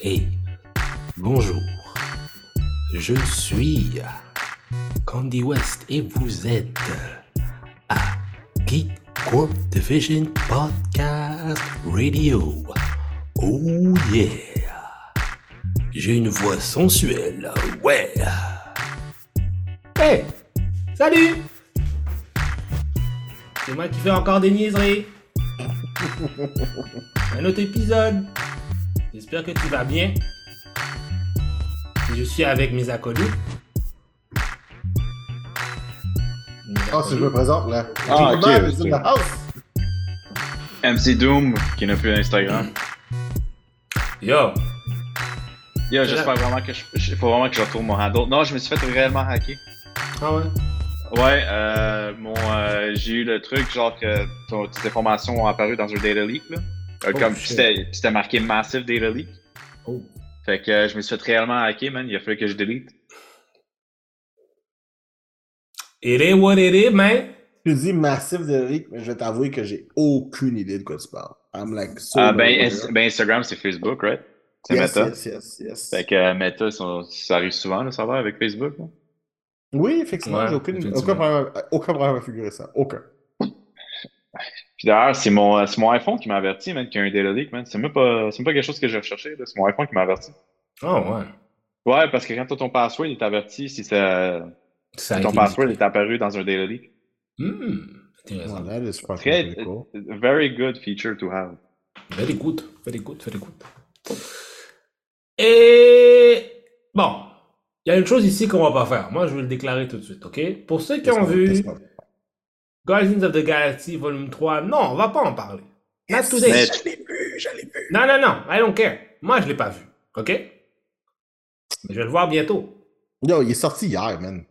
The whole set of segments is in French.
Hey, bonjour. Je suis Candy West et vous êtes à Geek Corp Division Podcast Radio. Oh yeah! J'ai une voix sensuelle, ouais! Hey! Salut! C'est moi qui fais encore des niaiseries. Un autre épisode. J'espère que tu vas bien. Je suis avec mes acolytes. Ah, si je me présente là. Ah, Jingle ok, Man ok. is in the house. MC Doom, qui n'a plus d'Instagram. Yo! Yo, j'espère vraiment que je. Il faut vraiment que je retourne mon handle. Non, je me suis fait réellement hacker. Ah ouais? Ouais, euh, mon, euh, j'ai eu le truc, genre que ton- tes informations ont apparu dans un data leak, là. Euh, Oh, comme c'était marqué Massive Data Leak. Oh. Fait que euh, je me suis fait réellement hacker, man. Il a fallu que je delete. It is what it is, man. Tu dis massif de leak, mais je vais t'avouer que j'ai aucune idée de quoi tu parles. I'm like so. Ah, ben, ben, Instagram, c'est Facebook, right? C'est yes, Meta. yes, yes, yes. Fait que euh, Meta, sont- ça arrive souvent, là, ça va, avec Facebook. là? Oui, effectivement, Ouais, j'ai aucune, aucun, problème, aucun problème à figurer ça. Aucun. Puis d'ailleurs, c'est mon, euh, c'est mon iPhone qui m'a averti, man, qu'il y a un data leak, man. C'est même pas, c'est même pas quelque chose que j'ai recherché. C'est mon iPhone qui m'a averti. Oh ouais. Ouais, parce que quand t'as ton password, il t'avertit si ça, Ça a ton password est apparu dans un data leak. Hmm, intéressant. Là, c'est pas Très, très cool. very good feature to have. Very good, very good, very good. Et bon, il y a une chose ici qu'on va pas faire. Moi, je vais le déclarer tout de suite, ok? Pour ceux qui ont vu Guardians of the Galaxy Volume 3, non, on va pas en parler. Not today. Je l'ai vu, je l'ai vu. Non, non, non, I don't care. Moi, je l'ai pas vu, ok? Mais je vais le voir bientôt. Yo, il est sorti hier, man.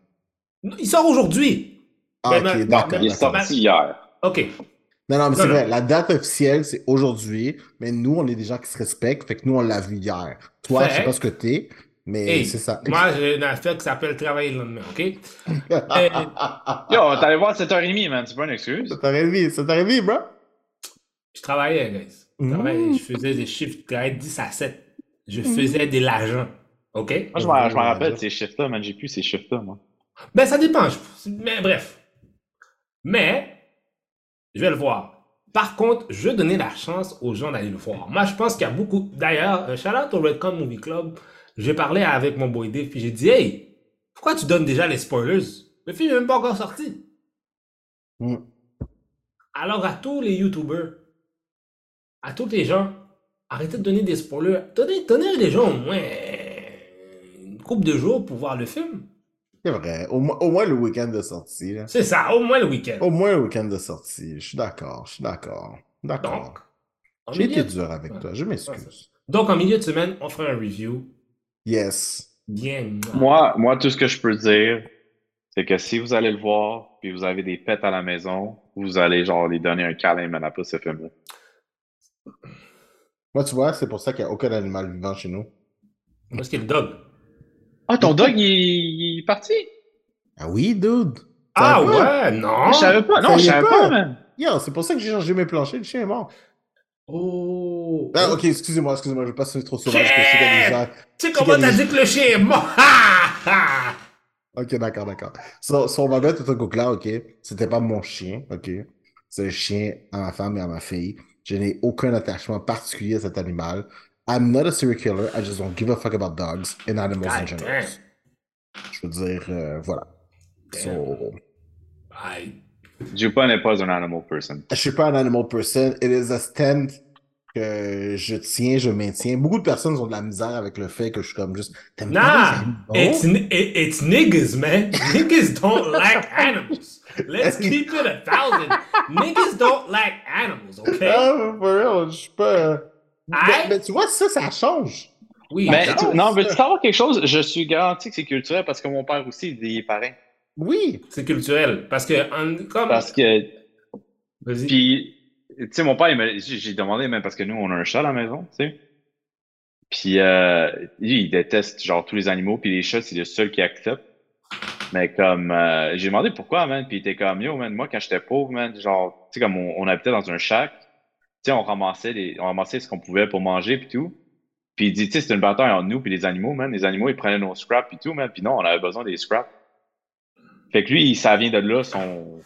Il sort aujourd'hui. Ah, Mais ok, d'accord. Il est sorti hier. Ok. Non, non, mais c'est vrai. La date officielle, c'est aujourd'hui, mais nous, on est des gens qui se respectent, fait que nous, on l'a vu hier. Toi, je sais pas ce que t'es, mais Hey, c'est ça. moi, j'ai une affaire qui s'appelle travailler le lendemain, ok? Yo, t'allais voir 7h30, man. C'est pas une excuse. Ça t'aurait mis, ça t'aurait mis, bro? Je travaillais, guys. Je, travaillais, Mmh. je faisais des chiffres, je travaillais 10 à 7. Je faisais de l'argent. OK? Moi, je m'en rappelle de ces chiffres-là, man. J'ai plus ces chiffres-là, moi. Ben, ça dépend. je- Mais bref. Mais, je vais le voir. Par contre, je vais donner la chance aux gens d'aller le voir. Moi, je pense qu'il y a beaucoup. D'ailleurs, euh, shout out au Redcon Movie Club. J'ai parlé avec mon boy Dave, puis j'ai dit, hey, pourquoi tu donnes déjà les spoilers? Le film n'est même pas encore sorti. Mm. Alors, à tous les YouTubers, à tous les gens, arrêtez de donner des spoilers. Donnez, donnez les gens au moins une couple de jours pour voir le film. C'est vrai. Au, moins- au moins le week-end de sortie. C'est ça, au moins le week-end. Au moins le week-end de sortie. Je suis d'accord. Je suis d'accord. D'accord. J'ai été dur avec Ouais. toi. Je m'excuse. donc, en milieu de semaine, on fera un review. Yes. Bien. Moi, moi, tout ce que je peux dire, c'est que si vous allez le voir, puis vous avez des pets à la maison, vous allez, genre, les donner un câlin, man, après ce film-là. Moi, tu vois, c'est pour ça qu'il n'y a aucun animal vivant chez nous. Parce qu'il y a le dog. Ah, ton dog, il, il est parti? Ah oui, dude. Ah pas? ouais, non. je savais pas. Non, je savais pas. pas, man. Yo, c'est pour ça que j'ai changé mes planchers. Le chien est mort. Oh. Ah, ok, excusez-moi, excusez-moi. Je vais pas sonner trop sauvage. que je des gens- Tu sais comment t'as dit que le chien est mort? Ok, d'accord, d'accord. So, so, on va mettre tout un coup là, ok? C'était pas mon chien, ok? C'est un chien à ma femme et à ma fille. Je n'ai aucun attachement particulier à cet animal. I'm not a serial killer. I just don't give a fuck about dogs and animals in general. damn. Je veux dire, euh, voilà. So, Aïe. Jupa n'est pas un animal person. je suis pas un animal person. It is a stand que je tiens, je maintiens. Beaucoup de personnes ont de la misère avec le fait que je suis comme juste. Nah, pas les it's, animaux? ni- it- it's niggas, man. niggas don't like animals. Let's keep it a thousand. niggas don't like animals, okay? Ah, for real, je suis pas. Mais, Aïe. mais tu vois, ça, ça change. Oui, Mais, non, tu- non, c'est mais tu savoir quelque chose? Je suis garanti que c'est culturel parce que mon père aussi, il est pareil. Oui. C'est culturel. Parce que, en- comme. Parce que, Vas-y. puis, tu sais, mon père, il m'a- j'ai demandé même parce que nous, on a un chat à la maison, tu sais. Puis, euh, lui, il déteste, genre, tous les animaux, puis les chats, c'est le seul qui accepte. Mais comme, euh, j'ai demandé pourquoi, man, puis il était comme, yo, man, moi, quand j'étais pauvre, man, genre, tu sais, comme on, on habitait dans un shack, on ramassait les, on ramassait ce qu'on pouvait pour manger, puis tout. Puis il dit, tu sais, c'est une bataille entre nous puis les animaux, man. Les animaux, ils prenaient nos scraps, puis tout, man. Puis non, on avait besoin des scraps. Fait que lui, ça vient de là, son...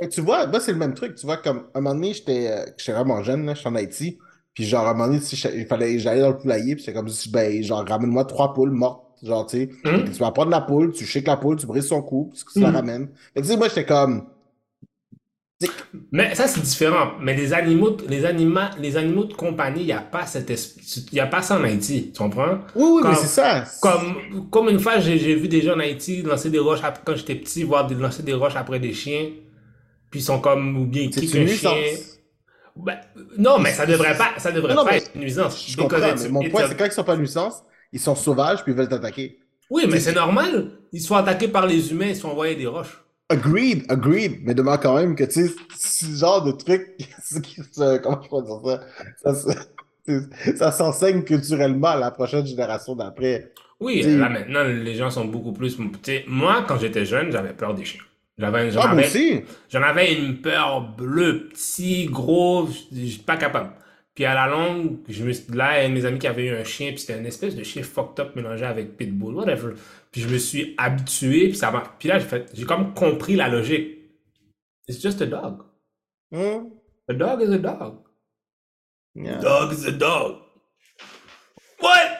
Mais tu vois, moi, c'est le même truc. Tu vois, comme à un moment donné, j'étais euh, j'étais vraiment jeune, là, j'étais en Haïti. Puis genre, à un moment donné, si il fallait j'allais dans le poulailler, puis c'est comme si, ben, genre, ramène-moi trois poules mortes. Genre, tu sais, Hum? tu vas prendre la poule, tu shakes la poule, tu brises son cou, puis tu la Mhm. ramènes. Fait que, tu sais, moi, j'étais comme. Mais ça, c'est différent. Mais les animaux, les les animaux de compagnie, il n'y a pas cette y a pas ça en Haïti. Tu comprends? Oui, oui, mais c'est ça. Comme, comme une fois, j'ai j'ai vu des gens en Haïti lancer des roches après, quand j'étais petit, voir des, lancer des roches après des chiens. Puis ils sont comme, ou bien ils kickent une un chien. Ben, non, mais ça devrait pas, ça devrait Non, pas être une nuisance. Je comprends, mais mon point, c'est quand ils sont pas nuisance, ils sont sauvages, puis ils veulent t'attaquer. Oui, mais c'est normal. Ils se font attaquer par les humains, ils se font envoyer des roches. Agreed, agreed, mais demande quand même que, tu sais, ce genre de truc, comment je peux dire ça, ça, s'enseigne culturellement à la prochaine génération d'après. Oui, là maintenant, les gens sont beaucoup plus. tu sais, moi, quand j'étais jeune, j'avais peur des chiens. J'avais, j'en Ah, avais- aussi! J'en avais une peur bleue, petit, gros, pas capable. Puis à la longue, je me suis, là, mes amis qui avait eu un chien, puis c'était une espèce de chien fucked up mélangé avec pitbull, whatever. Puis je me suis habitué, puis ça m'a, puis là j'ai fait, j'ai comme compris la logique. It's just a dog. Hmm? A dog is a dog. Yeah. Dog is a dog. What?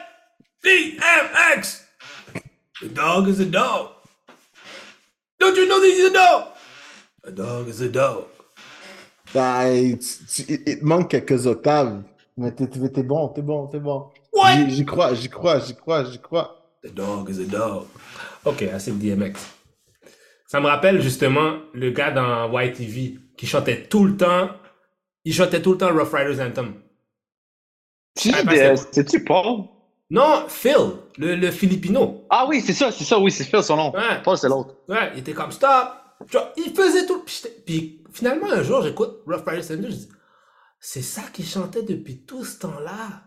DMX. A dog is a dog. Don't you know that he's a dog? A dog is a dog. Tu- il te manque quelques octaves, mais t'es bon, t'es bon, t'es bon. J'y crois, j'y crois, j'y crois, j'y crois. The dog is a dog. Ok, assez de DMX. Ça me rappelle justement le gars dans YTV qui chantait tout le temps. Il chantait tout le temps Rough Riders Anthem. Ah, c'est-tu Paul? Non, Phil, le, le Filipino. Ah oui, c'est ça, c'est ça, oui, c'est Phil, son nom. Ouais. Paul, c'est l'autre. Ouais, il était comme stop. Genre, il faisait tout. Puis, puis finalement, un jour, j'écoute Rough Riders Anthem. Je dis, c'est ça qu'il chantait depuis tout ce temps-là.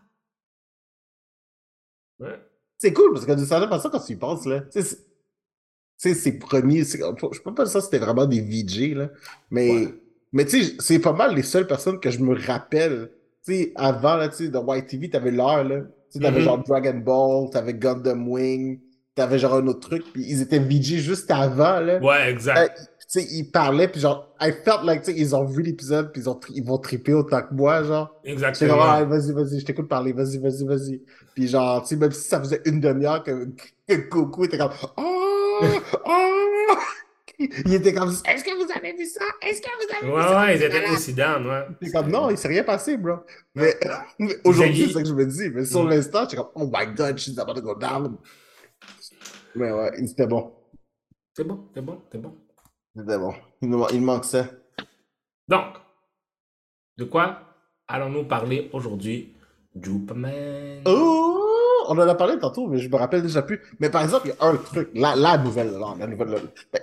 Ouais. C'est cool parce que d'une certaine façon, quand tu y penses, là, tu sais, ses premiers, je peux pas dire ça, c'était vraiment des VJ, là, mais, Ouais. mais tu sais, c'est pas mal les seules personnes que je me rappelle, tu sais, avant, là, tu sais, de YTV, t'avais l'heure, là, tu sais, t'avais Mhm. genre Dragon Ball, t'avais Gundam Wing, t'avais genre un autre truc, puis ils étaient VJ juste avant, là, Ouais, exact. tu sais, ils parlaient, puis genre, I felt like, tu sais, ils ont vu l'épisode, puis ils, ont ils vont triper autant que moi, genre. Exactement. comme, ah, vas-y, vas-y, je t'écoute parler, vas-y, vas-y, vas-y. Puis genre, tu sais, même si ça faisait une demi-heure que, que Goku était comme, oh, oh, il était comme, est-ce que vous avez vu ça? Est-ce que vous avez Ouais, vu ça? ouais, ils étaient aussi down, ouais. J'étais comme, non, il s'est rien passé, bro. Mais, mais aujourd'hui, c'est ça que je me dis. Mais sur Mm. l'instant, j'étais comme, oh my god, she's about to go down. Mais ouais, c'était bon. C'est bon, c'est bon, c'est bon. C'était bon. Il, manque ça. Donc, de quoi allons-nous parler aujourd'hui? Superman. Oh, on en a parlé tantôt, mais je me rappelle déjà plus. Mais par exemple, il y a un truc, la, la nouvelle de l'heure, la nouvelle de. Ben,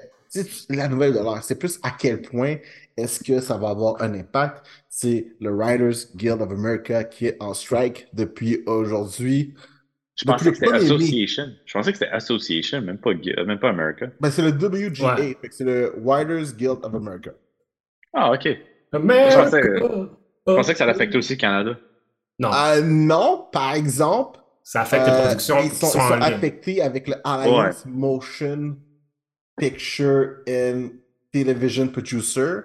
la nouvelle de l'heure, c'est plus à quel point est-ce que ça va avoir un impact? C'est le Writers Guild of America qui est en strike depuis aujourd'hui. Je Depuis pensais que c'était. Association. Je pensais que c'était Association, même pas, euh, même pas America. Ben, c'est le WGA, Ouais. c'est le Writers Guild of America. Ah, ok. Je pensais- Je pensais que ça l'affectait aussi le Canada. Non, Euh, non, par exemple, ça affecte les euh, productions ils qui sont, affectés avec le Alliance Motion Picture and Television Producer,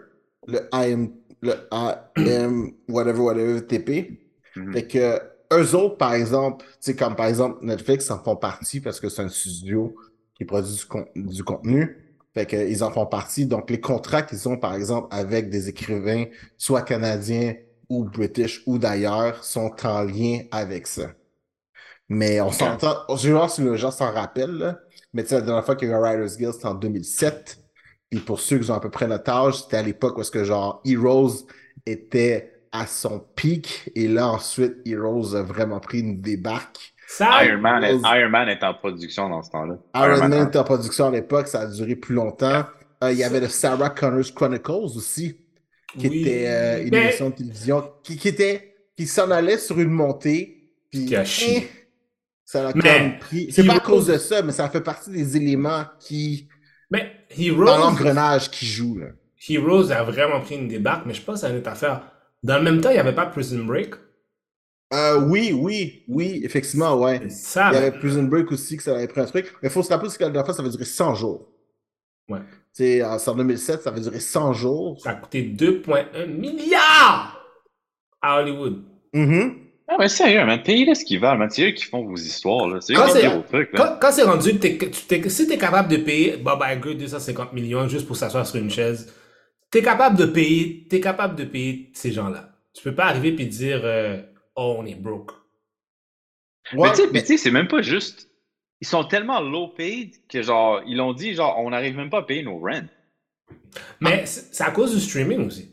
le AM, le AM, whatever, whatever, TP. Mhm. Fait que eux autres, par exemple, comme par exemple Netflix en font partie parce que c'est un studio qui produit du, con- du contenu. Fait que ils en font partie. Donc, les contrats qu'ils ont, par exemple, avec des écrivains, soit canadiens ou british ou d'ailleurs, sont en lien avec ça. Mais on s'entend, je vais voir si le gens s'en rappellent, là. Mais tu sais, la dernière fois qu'il y a eu un Writers Guild, c'était en 2007. Puis pour ceux qui ont à peu près notre âge, c'était à l'époque où est-ce que genre Heroes était à son pic. Et là, ensuite, Heroes a vraiment pris une débarque. Ça, Iron Man, est, Rose. Iron Man est en production dans ce temps-là. Iron Man était en production à l'époque, ça a duré plus longtemps. Euh, il y avait le Sarah Connors Chronicles aussi, qui oui. était euh, une Mais- émission de télévision qui, qui était qui s'en allait sur une montée. Puis eh, ça l'a comme pris. C'est pas à cause de ça, mais ça fait partie des éléments qui Mais dans Heroes, l'engrenage qui joue. Là. Heroes a vraiment pris une débarque, mais je pense que c'est une affaire. Dans le même temps, il n'y avait pas Prison Break? Euh, oui, oui, oui, effectivement, ouais. Ça. Il y avait Prison Break aussi, que ça avait pris un truc. Mais il faut se rappeler que la dernière fois, ça avait duré 100 jours. Ouais. C'est en c'est en 2007, ça avait duré 100 jours. Ça a coûté 2,1 milliards à Hollywood. Mhm. Ah, mais sérieux, man, payez-les ce qu'ils valent, man. C'est eux qui font vos histoires, là. C'est eux Quand qui c'est- font vos trucs, là. Quand, quand c'est rendu, t'es- tu t'es- si tu es capable de payer Bob Iger 250 millions juste pour s'asseoir sur une chaise, tu es capable de payer, t'es capable de payer ces gens-là. Tu peux pas arriver et dire euh, Oh, on est broke. Mais Ouais, tu sais, mais- puis tu sais, c'est même pas juste. Ils sont tellement low paid que, genre, ils l'ont dit, genre, on n'arrive même pas à payer nos rents. Mais c'est c'est à cause du streaming aussi.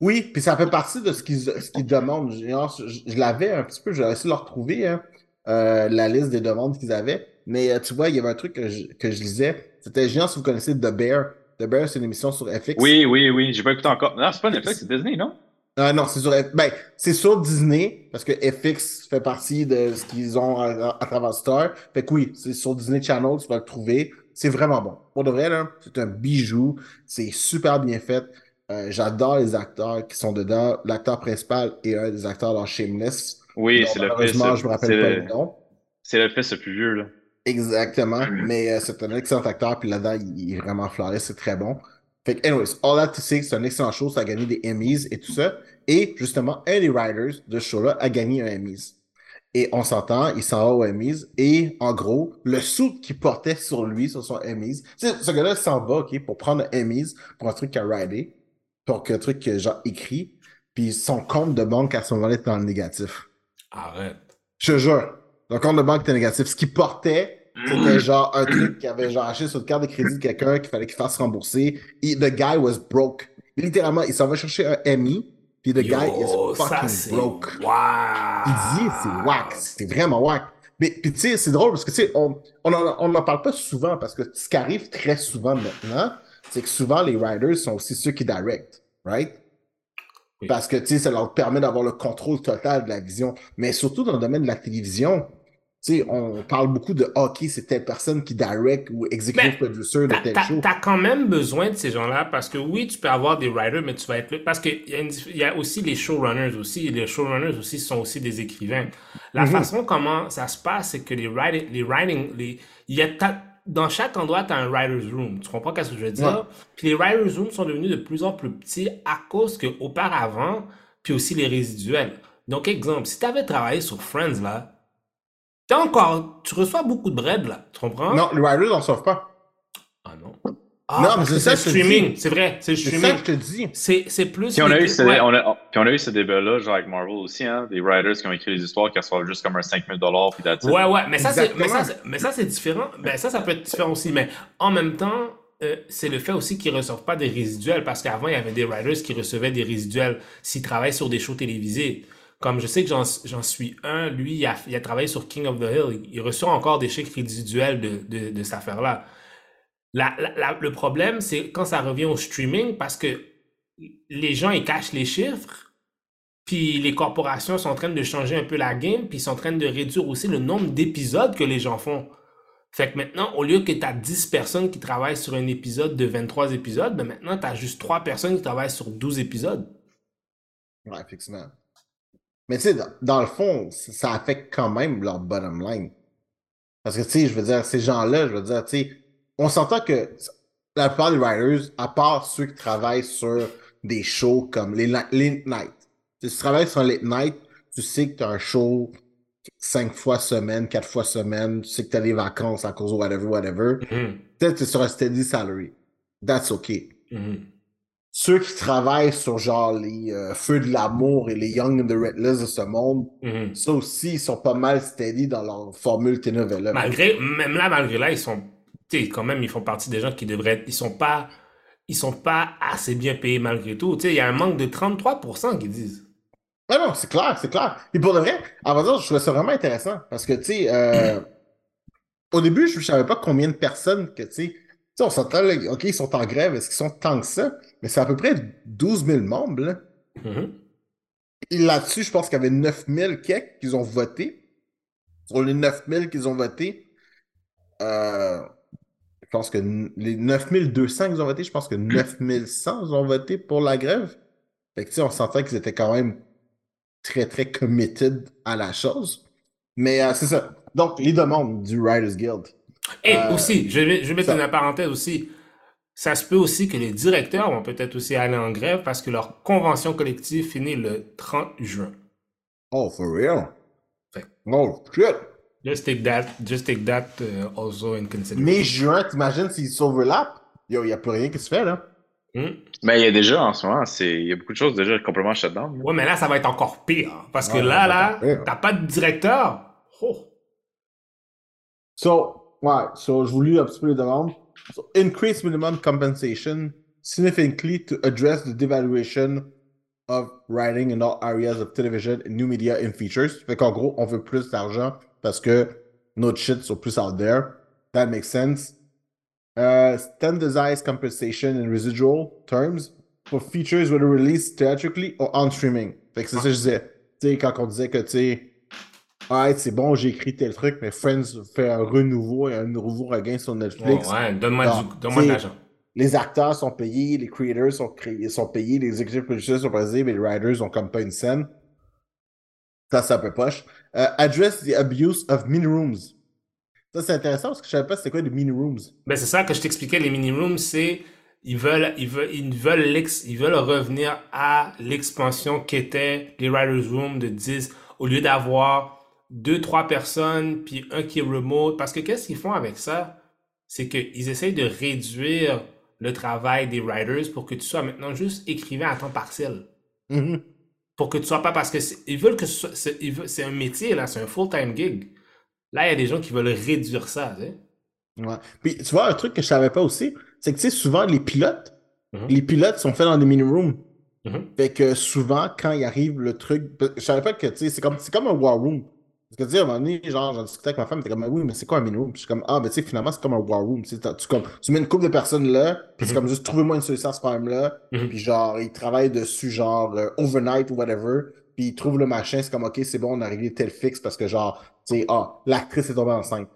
Oui, puis ça fait partie de ce qu'ils ce qu'ils demandent. Genre, Je, je l'avais un petit peu, j'ai essayé de le retrouver, hein, euh, la liste des demandes qu'ils avaient. Mais euh, tu vois, il y avait un truc que je, que je lisais. C'était géant si vous connaissez The Bear. The Bear, c'est une émission sur FX. Oui, oui, oui, j'ai pas écouté encore. Non, c'est pas Netflix, c'est Disney, non? Ah non, c'est sur, ben, c'est sur Disney, parce que FX fait partie de ce qu'ils ont à, à travers Star. Fait que oui, c'est sur Disney Channel, tu vas le trouver. C'est vraiment bon. Pour de vrai, là, c'est un bijou. C'est super bien fait. Euh, J'adore les acteurs qui sont dedans. L'acteur principal est un des acteurs dans Shameless. Oui, c'est le malheureusement, fils. je me rappelle pas le le, nom. c'est le fils le plus vieux, là. Exactement. Mais euh, c'est un excellent acteur. Puis là-dedans, il, est vraiment flawless. C'est très bon. Fait que, anyways, all that to say, c'est un excellent show. Ça a gagné des Emmys et tout ça. Et justement, un des writers de ce show-là a gagné un Emmys. Et on s'entend, il s'en va au Emmys. Et en gros, le suit qu'il portait sur lui, sur son Emmys, ce gars-là s'en va, OK, pour prendre un Emmys pour un truc a writé, pour un truc que genre écrit. Puis son compte de banque à ce moment-là était dans le négatif. Arrête. Je te jure. Le compte de banque était négatif. Ce qu'il portait, c'était genre un truc qu'il avait genre acheté sur une carte de crédit de quelqu'un qu'il fallait qu'il fasse rembourser. Et the guy was broke. Littéralement, il s'en va chercher un MI, puis the guy is fucking broke. Wow. Il dit, c'est whack. C'est vraiment whack. Mais puis tu sais, c'est drôle parce que tu sais, on on en, on en parle pas souvent parce que ce qui arrive très souvent maintenant, c'est que souvent les writers sont aussi ceux qui direct, right? Oui. Parce que tu sais, ça leur permet d'avoir le contrôle total de la vision. Mais surtout dans le domaine de la télévision, sais, on parle beaucoup de hockey, c'est telle personne qui direct ou executive Mais producer de T'as- tel T'as quand même besoin de ces gens-là parce que oui, tu peux avoir des writers, mais tu vas être là. Parce qu'il y, y a aussi les showrunners aussi. et Les showrunners aussi sont aussi des écrivains. La Mhm. façon comment ça se passe, c'est que les writing, les writing, les, y a dans chaque endroit, tu as un writer's room. Tu comprends ce que je veux dire? Ouais. Puis les writer's rooms sont devenus de plus en plus petits à cause que auparavant, puis aussi les résiduels. Donc, exemple, si tu avais travaillé sur Friends, là, t'as encore, tu reçois beaucoup de bread, là. Tu comprends? Non, les writers n'en savent pas. Ah non. Ah, Non, mais c'est ça c'est que je te streaming, dis. c'est vrai, c'est le C'est ça streaming. que je te dis. C'est c'est plus. Puis on a, eu ce, ouais. on, a, puis on a eu ce débat-là, genre avec Marvel aussi, hein, des writers qui ont écrit des histoires qui reçoivent juste comme un 5000 puis that's it. Ouais, ouais, mais ça, c'est, mais, Exactement. ça, c'est- mais ça, c'est différent. Ben, ça, ça peut être différent aussi. Mais en même temps, euh, c'est le fait aussi qu'ils ne reçoivent pas des résiduels. Parce qu'avant, il y avait des writers qui recevaient des résiduels s'ils travaillent sur des shows télévisés. Comme je sais que j'en, suis un, lui, il a, il a travaillé sur King of the Hill. Il, reçoit encore des chèques résiduels de, cette affaire-là. Le problème, c'est quand ça revient au streaming, parce que les gens, ils cachent les chiffres. Puis les corporations sont en train de changer un peu la game, puis ils sont en train de réduire aussi le nombre d'épisodes que les gens font. Fait que maintenant, au lieu que tu as 10 personnes qui travaillent sur un épisode de 23 épisodes, ben maintenant, tu as juste 3 personnes qui travaillent sur 12 épisodes. Ouais. Mais tu sais, dans, dans le fond, ça, affecte quand même leur bottom line. Parce que, tu sais, je veux dire, ces gens-là, je veux dire, tu sais, on s'entend que la plupart des writers, à part ceux qui travaillent sur des shows comme les night. Si tu travailles sur late night, tu sais que tu as un show cinq fois semaine, quatre fois semaine, tu sais que tu as des vacances à cause de whatever, whatever. Mhm, Peut-être que tu es sur un steady salary. That's okay. mhm. Ceux qui travaillent sur genre les euh, Feux de l'amour et les Young and the Restless de ce monde, Mhm. ça aussi, ils sont pas mal steady dans leur formule télénovela. Malgré, même là, malgré là, ils sont, tu sais, quand même, ils font partie des gens qui devraient être, ils sont pas, ils sont pas assez bien payés malgré tout. Tu sais, il y a un manque de 33% qui disent. Ah non, c'est clair, c'est clair. Et pour de vrai, à vrai dire, je trouvais ça vraiment intéressant parce que, tu sais, euh, au début, je ne savais pas combien de personnes que, tu sais, on s'entend, là, OK, ils sont en grève, est-ce qu'ils sont tant que ça? Mais c'est à peu près 12 000 membres, là. Mhm. Et là-dessus, je pense qu'il y avait 9 000 quelques qui ont voté. Sur les 9 000 qu'ils ont voté, euh, je pense que les 9 200 qu'ils ont voté, je pense que 9 100 ont voté pour la grève. Fait que, tu sais, on sentait qu'ils étaient quand même très, très committed à la chose. Mais euh, c'est ça. Donc, les demandes du Writers Guild. Et Euh, aussi, je vais, je vais mettre ça. une parenthèse aussi. Ça se peut aussi que les directeurs vont peut-être aussi aller en grève parce que leur convention collective finit le 30 juin. Oh, for real? Fait. Oh, shit! Just take that, just take that uh, also in consideration. Mai, juin, t'imagines s'ils s'overlappent? Yo, il n'y a plus rien qui se fait, là. Hmm? Mais il y a déjà, en ce moment, c'est, il y a beaucoup de choses déjà complètement shutdown. là. Ouais, mais là, ça va être encore pire. hein, Parce que là, là, t'as pas de directeur. Oh. So, ouais, so, je vous lis un petit peu les demandes. So, increase minimum compensation significantly to address the devaluation of writing in all areas of television new media and features. Fait qu'en gros, on veut plus d'argent parce que notre shit sont plus out there. That makes sense. Uh, standardized compensation in residual terms for features whether released theatrically or on streaming. Fait que c'est ça que je disais. Tu sais, quand on disait que, tu sais, Alright, c'est bon, j'ai écrit tel truc, mais Friends fait un renouveau et un nouveau regain sur Oh, Netflix. ouais, donne-moi Ah, de l'argent. Les acteurs sont payés, les creators sont, créés, sont payés, les executive producers sont payés, mais les writers ont comme pas une scène. Ça, c'est un peu poche. Euh, address the abuse of mini rooms. Ça, c'est intéressant parce que je savais pas c'était quoi les mini rooms. Ben, c'est ça que je t'expliquais, les mini-rooms, c'est ils veulent, ils veulent, ils veulent, l'ex- ils veulent revenir à l'expansion qu'étaient les Writers Room de 10, au lieu d'avoir deux, trois personnes, puis un qui est remote. Parce que qu'est-ce qu'ils font avec ça? C'est qu'ils essayent de réduire le travail des writers pour que tu sois maintenant juste écrivain à temps partiel. Mhm. Pour que tu sois pas, parce que ils veulent que ce soit- c'est un métier, là, c'est un full-time gig. Là, il y a des gens qui veulent réduire ça, tu sais. Ouais. Puis, tu vois, un truc que je savais pas aussi, c'est que, tu sais, souvent, les pilotes, Mhm. les pilotes sont faits dans des mini rooms. Mhm. Fait que souvent, quand il arrive le truc, je savais pas que, tu sais, c'est comme, c'est comme un war room. Parce que, tu sais, à un moment donné, genre, j'en discutais avec ma femme, était comme, oui, mais c'est quoi un mini room? Puis je suis comme, ah, ben, tu sais, finalement, c'est comme un war room. Tu, comme, tu mets une couple de personnes là, puis c'est Mhm. comme juste, trouvez-moi une solution à ce problème-là. Mhm. Puis genre, ils travaillent dessus, genre, euh, overnight ou whatever. Puis ils trouvent le machin, c'est comme, ok, c'est bon, on a réglé tel fixe parce que, genre, tu sais, ah, l'actrice est tombée enceinte.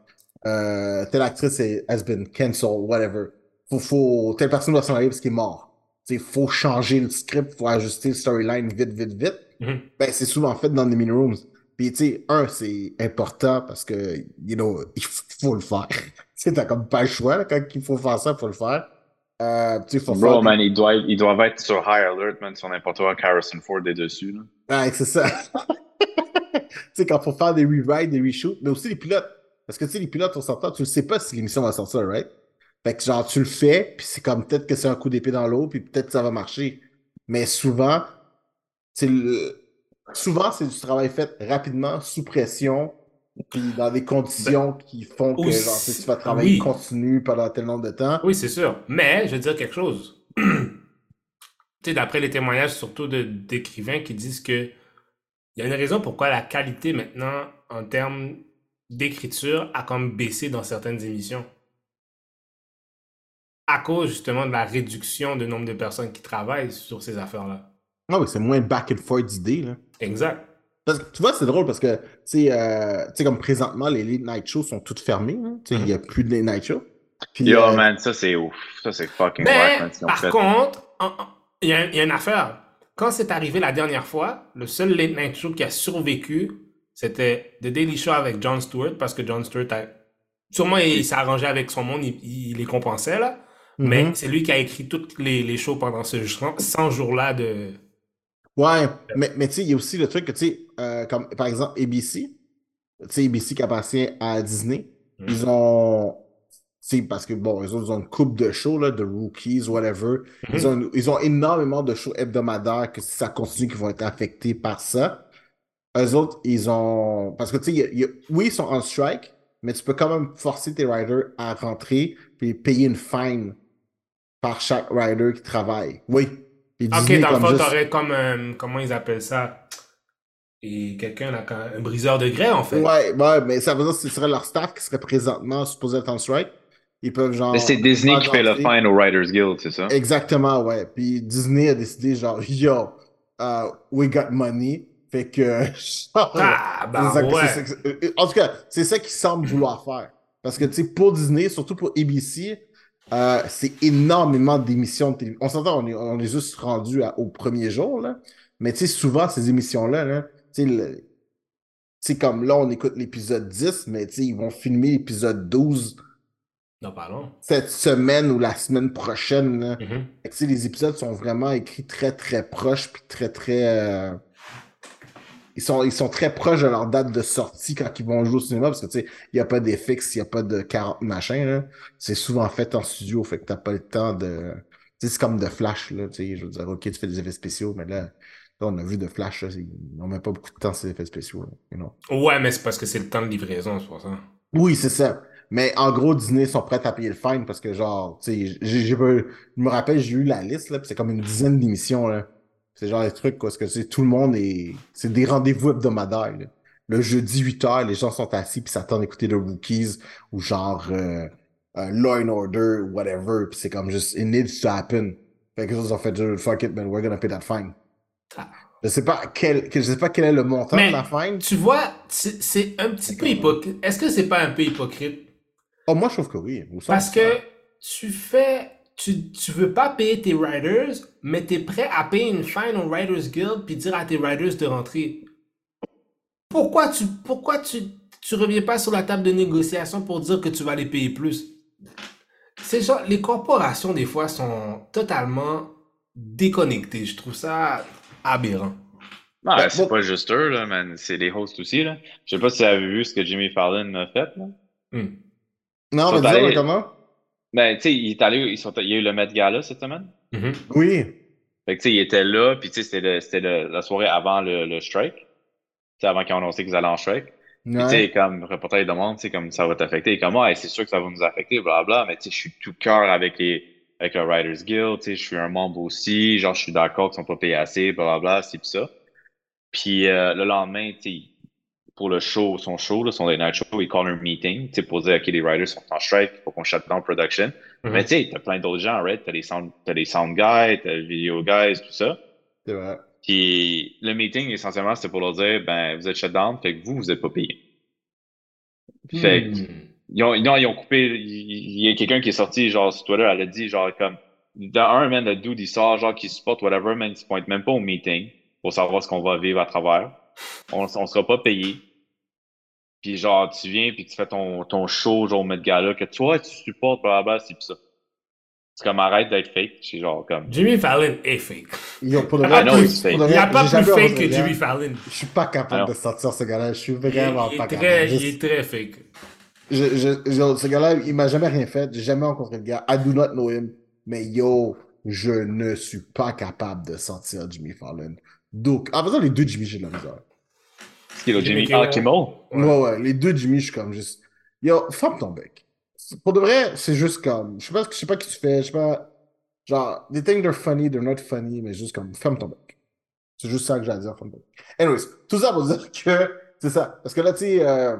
Euh, telle actrice est, has been cancelled, whatever. Faut, faut, telle personne doit s'en aller parce qu'il est mort. Il faut changer le script, faut ajuster le storyline vite, vite, vite. Mhm. Ben, c'est souvent fait dans des mini rooms. Puis, tu sais, un, c'est important parce que, you know, il faut le faire. tu sais, t'as comme pas le choix, là, quand il faut faire ça, il faut le faire. Euh, tu sais, faut Bro, man, ils doivent, ils doivent être sur high alert, man, sur n'importe quoi, Harrison Ford est dessus, là. Ouais, c'est ça. tu sais, quand faut faire des rewrites, des reshoots, mais aussi les pilotes. Parce que, tu sais, les pilotes, on s'entend, tu ne sais pas si l'émission va sortir, right? Fait que, genre, tu le fais, puis c'est comme peut-être que c'est un coup d'épée dans l'eau, puis peut-être que ça va marcher. Mais souvent, c'est le... souvent, c'est du travail fait rapidement, sous pression, puis dans des conditions qui font que, aussi- genre, tu vas travailler oui. continu pendant tel nombre de temps. Oui, c'est sûr. Mais je veux dire quelque chose. tu sais, d'après les témoignages, surtout de- d'écrivains qui disent que il y a une raison pourquoi la qualité maintenant, en termes d'écriture, a comme baissé dans certaines émissions. À cause justement de la réduction du nombre de personnes qui travaillent sur ces affaires-là. Ah oui, c'est moins back and forth d'idées, là. Exact. Parce que tu vois, c'est drôle parce que, tu sais, euh, tu sais, comme présentement, les late night shows sont toutes fermées. hein. Tu sais, il n'y a plus de late night shows. Puis, Yo, euh, man, ça c'est ouf. Ça c'est fucking Mais, par fait. contre, il y, a il y a une affaire. Quand c'est arrivé la dernière fois, le seul late night show qui a survécu, c'était The Daily Show avec Jon Stewart, parce que Jon Stewart a... Sûrement, il, s'est arrangé avec son monde, il, il les compensait, là. mhm. Mais c'est lui qui a écrit tous les, les shows pendant ce 100 jours-là de... Ouais, mais, mais tu sais, il y a aussi le truc que, tu sais, euh, comme par exemple ABC, tu sais, ABC qui appartient à Disney, Mhm. ils ont, tu sais, parce que bon, eux autres, ils ont une coupe de shows, là, de rookies, whatever. Ils, ont, ils ont énormément de shows hebdomadaires que si ça continue, qui vont être affectés par ça. Eux autres, ils ont, parce que, tu sais, oui, ils sont en strike, mais tu peux quand même forcer tes riders à rentrer puis payer une fine par chaque rider qui travaille. Oui. Ok, Disney, dans le fond, juste- t'aurais comme... euh, comment ils appellent ça? Et quelqu'un, là, un briseur de grès, en fait. Ouais, ouais, mais ça veut dire que ce serait leur staff qui serait présentement supposé être en strike. Ils peuvent genre. Mais c'est Disney qui fait le fine au Writers Guild, c'est ça? Exactement, ouais. Puis Disney a décidé, genre, yo, uh, we got money. Fait que. genre, Ah, bah ouais. en tout cas, c'est ça qu'ils semblent vouloir faire. Parce que, tu sais, pour Disney, surtout pour ABC, euh, c'est énormément d'émissions de télévision. On s'entend, on est, on est juste rendu au premier jour, là. Mais, tu sais, souvent, ces émissions-là, là, tu sais, comme là, on écoute l'épisode 10, mais, tu sais, ils vont filmer l'épisode 12 Non, pardon. cette semaine ou la semaine prochaine, là. Fait que, tu sais, les épisodes sont vraiment écrits très, très proches, puis très, très... euh, Ils, sont, ils sont très proches de leur date de sortie quand ils vont jouer au cinéma, parce que, tu sais, il n'y a pas d'effets, il n'y a pas de 40 machins. C'est souvent fait en studio, fait que t'as pas le temps de... Tu sais, c'est comme de Flash, là, tu sais, je veux dire, OK, tu fais des effets spéciaux, mais là, là on a vu de Flash, là, n'ont même pas beaucoup de temps, ces effets spéciaux, là. Ouais, mais c'est parce que c'est le temps de livraison, c'est pour ça. Oui, c'est ça. Mais en gros, Disney sont prêts à payer le fine parce que, genre, tu sais, je me rappelle, j'ai eu la liste, là, c'est comme une dizaine d'émissions, là. C'est genre des trucs, quoi, parce que sais, tout le monde est. C'est des rendez-vous hebdomadaires, là. Le jeudi 8h, les gens sont assis puis s'attendent à écouter The Rookies ou genre euh, euh, Law and Order ou whatever, puis c'est comme juste, it needs to happen. Fait que les autres ont fait, fuck it, man, we're gonna pay that fine. Ah. Je sais pas quel, que- je sais pas quel est le montant Mais- de la fine. Tu vois, c'est c'est un petit peu hypocrite. Est-ce que c'est pas un peu hypocrite? Oh, moi, je trouve que oui. Parce que tu fais. Tu, tu veux pas payer tes riders, mais t'es prêt à payer une fine au Riders Guild puis dire à tes riders de rentrer. Pourquoi tu pourquoi tu, tu reviens pas sur la table de négociation pour dire que tu vas les payer plus? C'est genre, les corporations, des fois, sont totalement déconnectées. Je trouve ça aberrant. Non, Ben, c'est bon- pas juste eux, là, man. C'est les hosts aussi, là. Je sais pas si tu avez vu ce que Jimmy Fallon a fait, là. Hmm. Non, mais comment? Ben, tu sais, il est allé, ils sont, il y a eu le Met Gala cette semaine. Mhm. Oui. Fait que, tu sais, il était là, puis tu sais, c'était le- c'était le- la soirée avant le, le strike. Tu sais, avant qu'ils ont annoncé qu'ils allaient en strike. Puis, tu Ouais. sais, comme le reporter il demande, tu sais, comme ça va t'affecter. Et comme, ouais, c'est sûr que ça va nous affecter, blablabla. Mais, tu sais, je suis tout cœur avec les, avec le Writers Guild, tu sais, je suis un membre aussi. Genre, je suis d'accord qu'ils sont pas payés assez, blablabla, c'est pis ça. Puis, euh, le lendemain, tu sais, pour le show, son show, là, son night show, il call un meeting, tu sais, pour dire, OK, les writers sont en strike, il faut qu'on shut down production. Mhm. Mais, tu sais, t'as plein d'autres gens, right? T'as les sound, t'as les sound guys, t'as les video guys, tout ça. C'est vrai. Puis le meeting, essentiellement, c'était pour leur dire, ben, vous êtes shut down, fait que vous, vous êtes pas payé. Fait que, Hmm. ils ont, non, ils ont coupé, il il y a quelqu'un qui est sorti, genre, sur Twitter, elle a dit, genre, comme, dans un, man, le dude, il sort, genre, qui supporte whatever, man, il se pointe même pas au meeting pour savoir ce qu'on va vivre à travers. On, on sera pas payé. Puis genre, tu viens, puis tu fais ton, ton show, genre, au Met Gala, que toi, tu supportes, blablabla, c'est pis ça. C'est comme, arrête d'être fake. C'est genre, comme, Jimmy Fallon est fake. Pour Ah, non, pour il n'y a pas plus fake que. Jimmy Fallon. Je suis pas capable Alors. de sortir ce gars-là. Je suis vraiment il pas est capable. très, Juste- il est très fake. je, je- je- ce gars-là, il m'a jamais rien fait. J'ai jamais rencontré le gars. I do not know him. Mais yo, je ne suis pas capable de sortir Jimmy Fallon. Donc, en faisant les deux Jimmy, j'ai de la misère. Ce qu'il a Jimmy ah, Kimmel. Kimmel? Ouais. Ouais, ouais, les deux Jimmy, je suis comme juste. Yo, ferme ton bec. Pour de vrai, c'est juste comme. Je sais pas, je sais pas qui tu fais. Je sais pas. Genre, they think they're funny, they're not funny, mais juste comme, ferme ton bec. C'est juste ça que j'ai à dire, ferme ton bec. Anyways, tout ça pour dire que. C'est ça. Parce que là, tu sais. euh,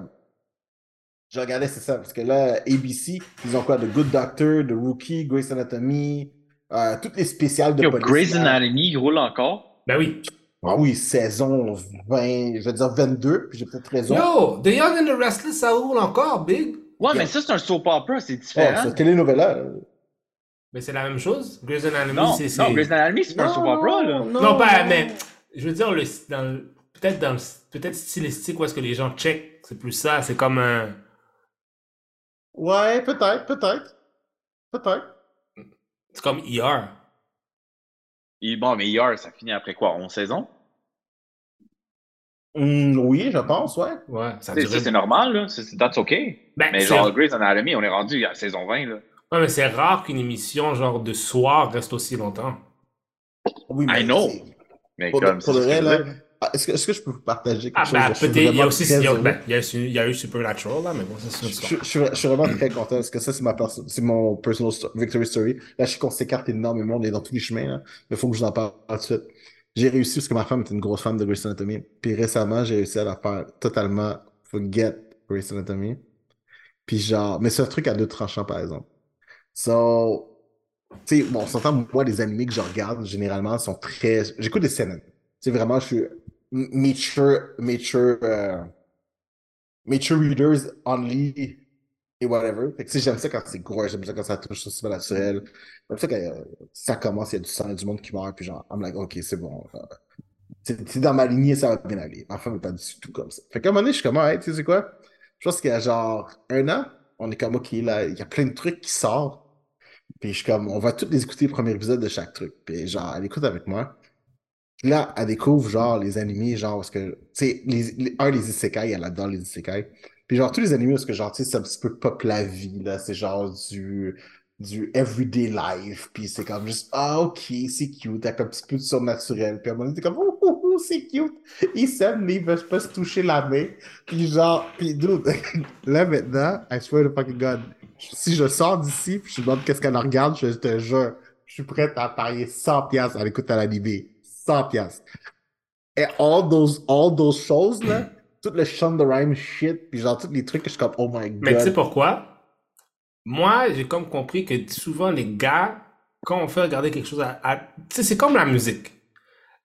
je regardais, c'est ça. Parce que là, ABC, ils ont quoi? The Good Doctor, The Rookie, Grey's Anatomy, euh, toutes les spéciales de Yo, police. Grey's. Anatomy, il roule encore? Ben oui. Ah oui, saison 20, je vais dire 22, puis j'ai peut-être raison. Yo, The Young and the Restless, ça roule encore, big. Ouais, mais ça, c'est un soap opera, c'est Oh, différent. c'est telenovela. là. Mais c'est la même chose? Grey's Anatomy, non, c'est... c'est- non, Grey's Anatomy, c'est pas un soap opera, là. Non, pas, mais je veux dire, le, dans le- peut-être dans le, peut-être stylistique où est-ce que les gens check, c'est plus ça, c'est comme un... Ouais, peut-être, peut-être. Peut-être. C'est comme ER. Et bon, mais hier, ça finit après quoi? 11 saisons? Hmm, oui, je pense, ouais. Ouais, ça C'est- durait... C'est c'est normal, là. C'est- That's OK. Ben, Mais genre, Grey's Anatomy, on est rendu à saison 20, là. Ouais, mais c'est rare qu'une émission genre de soir reste aussi longtemps. Oui, I know. Mais Pour, comme, de, pour vrai, là. Ah, Est-ce que, est-ce que je peux vous partager quelque Ah, chose? ben, de- je peut-être, il y a aussi, il y a, heureux. ben, il y a, il y a eu Supernatural, là, mais bon, ça, c'est une Je, histoire. je- je suis- je suis vraiment très content parce que ça, c'est ma c'est mon personal sto- victory story. Là, je sais qu'on s'écarte énormément, on est dans tous les chemins, là. Mais il faut que je vous en parle tout de suite. j'ai réussi parce que ma femme était une grosse fan de Grey's Anatomy. Puis récemment, j'ai réussi à la faire totalement forget Grey's Anatomy. Puis genre, mais c'est un truc à deux tranchants par exemple. So, tu sais, bon, on s'entend, moi, les animés que je regarde généralement sont très. J'écoute des scènes. C'est vraiment, je suis mature, mature, euh, mature readers only et whatever. Fait que j'aime ça quand c'est gros, j'aime ça quand ça touche sur super naturel. J'aime ça quand euh, ça commence, il y a du sang, du monde qui meurt, puis genre, I'm like, ok, c'est bon. C'est dans ma lignée, ça va bien aller. N'est pas du tout comme ça. Fait qu'à un moment donné, je suis comme, hey, tu sais quoi? Je pense qu'il y a genre un an, on est comme, ok, là, il y a plein de trucs qui sortent. Puis je suis comme, on va tous les écouter le premier épisode de chaque truc. Puis genre, elle écoute avec moi. Là, elle découvre genre les animés, genre, parce que, tu sais, un, les isekai, elle adore les isekai. Puis genre, tous les animés, parce que genre, tu sais, c'est un petit peu pop la vie, là. C'est genre du, du everyday life. Puis c'est comme juste, ah, ok, c'est cute, avec un petit peu de surnaturel. Puis à un moment donné, comme, oh, oh, oh c'est cute. Ils s'aiment, mais ils veulent pas se toucher la main. Puis genre, puis dude, là maintenant, I swear to fucking God, si je sors d'ici, puis je me demande qu'est-ce qu'elle regarde, je te jure, je suis prêt à parier 100 piastres à l'écoute à l'animé. 100 piastres. Et all those, all those choses, là, tout le Shonda Rhyme shit, puis genre tous les trucs que je suis comme, oh my god. Mais tu sais pourquoi? Moi, j'ai comme compris que souvent les gars, quand on fait regarder quelque chose à. tu sais, c'est comme la musique.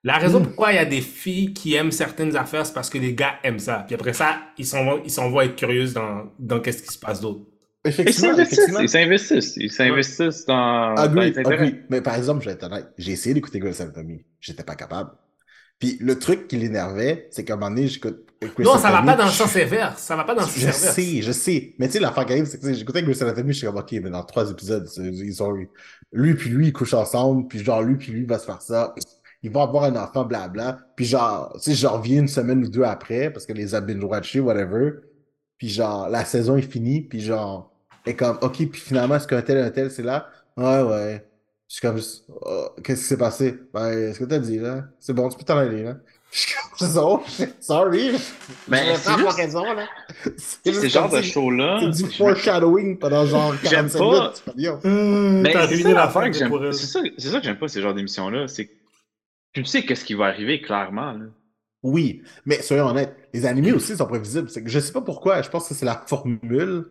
La raison Mm. pourquoi il y a des filles qui aiment certaines affaires, c'est parce que les gars aiment ça. Puis après ça, ils s'en vont, ils s'en vont être curieux dans, dans qu'est-ce qui se passe d'autre. Ils Effectivement, ils s'investissent, ils s'investissent dans, dans Agree, les intérêts. agree. Mais par exemple, je vais être honnête, j'ai essayé d'écouter Grey's Anatomy. J'étais pas capable. Puis le truc qui l'énervait, c'est qu'à un moment donné, j'écoute. Grey's Non, ça va pas dans le sens inverse. Ça va pas dans le sens Je inverse. sais, je sais. Mais tu sais, l'affaire qui arrive, c'est que tu sais, j'écoutais Grey's Anatomy, je suis comme, OK, mais dans trois épisodes, c'est- ils sont. Lui puis lui, ils couchent ensemble, puis genre, lui puis lui va se faire ça. Ils vont avoir un enfant, blabla. Puis genre, tu sais, je reviens une semaine ou deux après, parce que les a binge-watchés, whatever. Puis genre, la saison est finie, puis genre, et comme, OK, puis finalement, est-ce qu'un tel, un tel, c'est là? Ouais, ouais. Je suis comme, juste, Oh, qu'est-ce qui s'est passé? Ben, ce que t'as dit, là? C'est bon, tu peux t'en aller, là. Je suis comme, oh, sorry. Mais Je vais c'est juste- raison, là. C'est ce genre de show-là. c'est du foreshadowing pendant genre J'aime 45 pas. minutes. Mais T'as c'est ruiné ça la l'affaire fin que j'aime. C'est ça, c'est ça que j'aime pas ces genres d'émissions-là. C'est tu sais qu'est-ce qui va arriver clairement. Là. Oui, mais soyons honnêtes, les animés aussi sont prévisibles. C'est que je sais pas pourquoi, je pense que c'est la formule.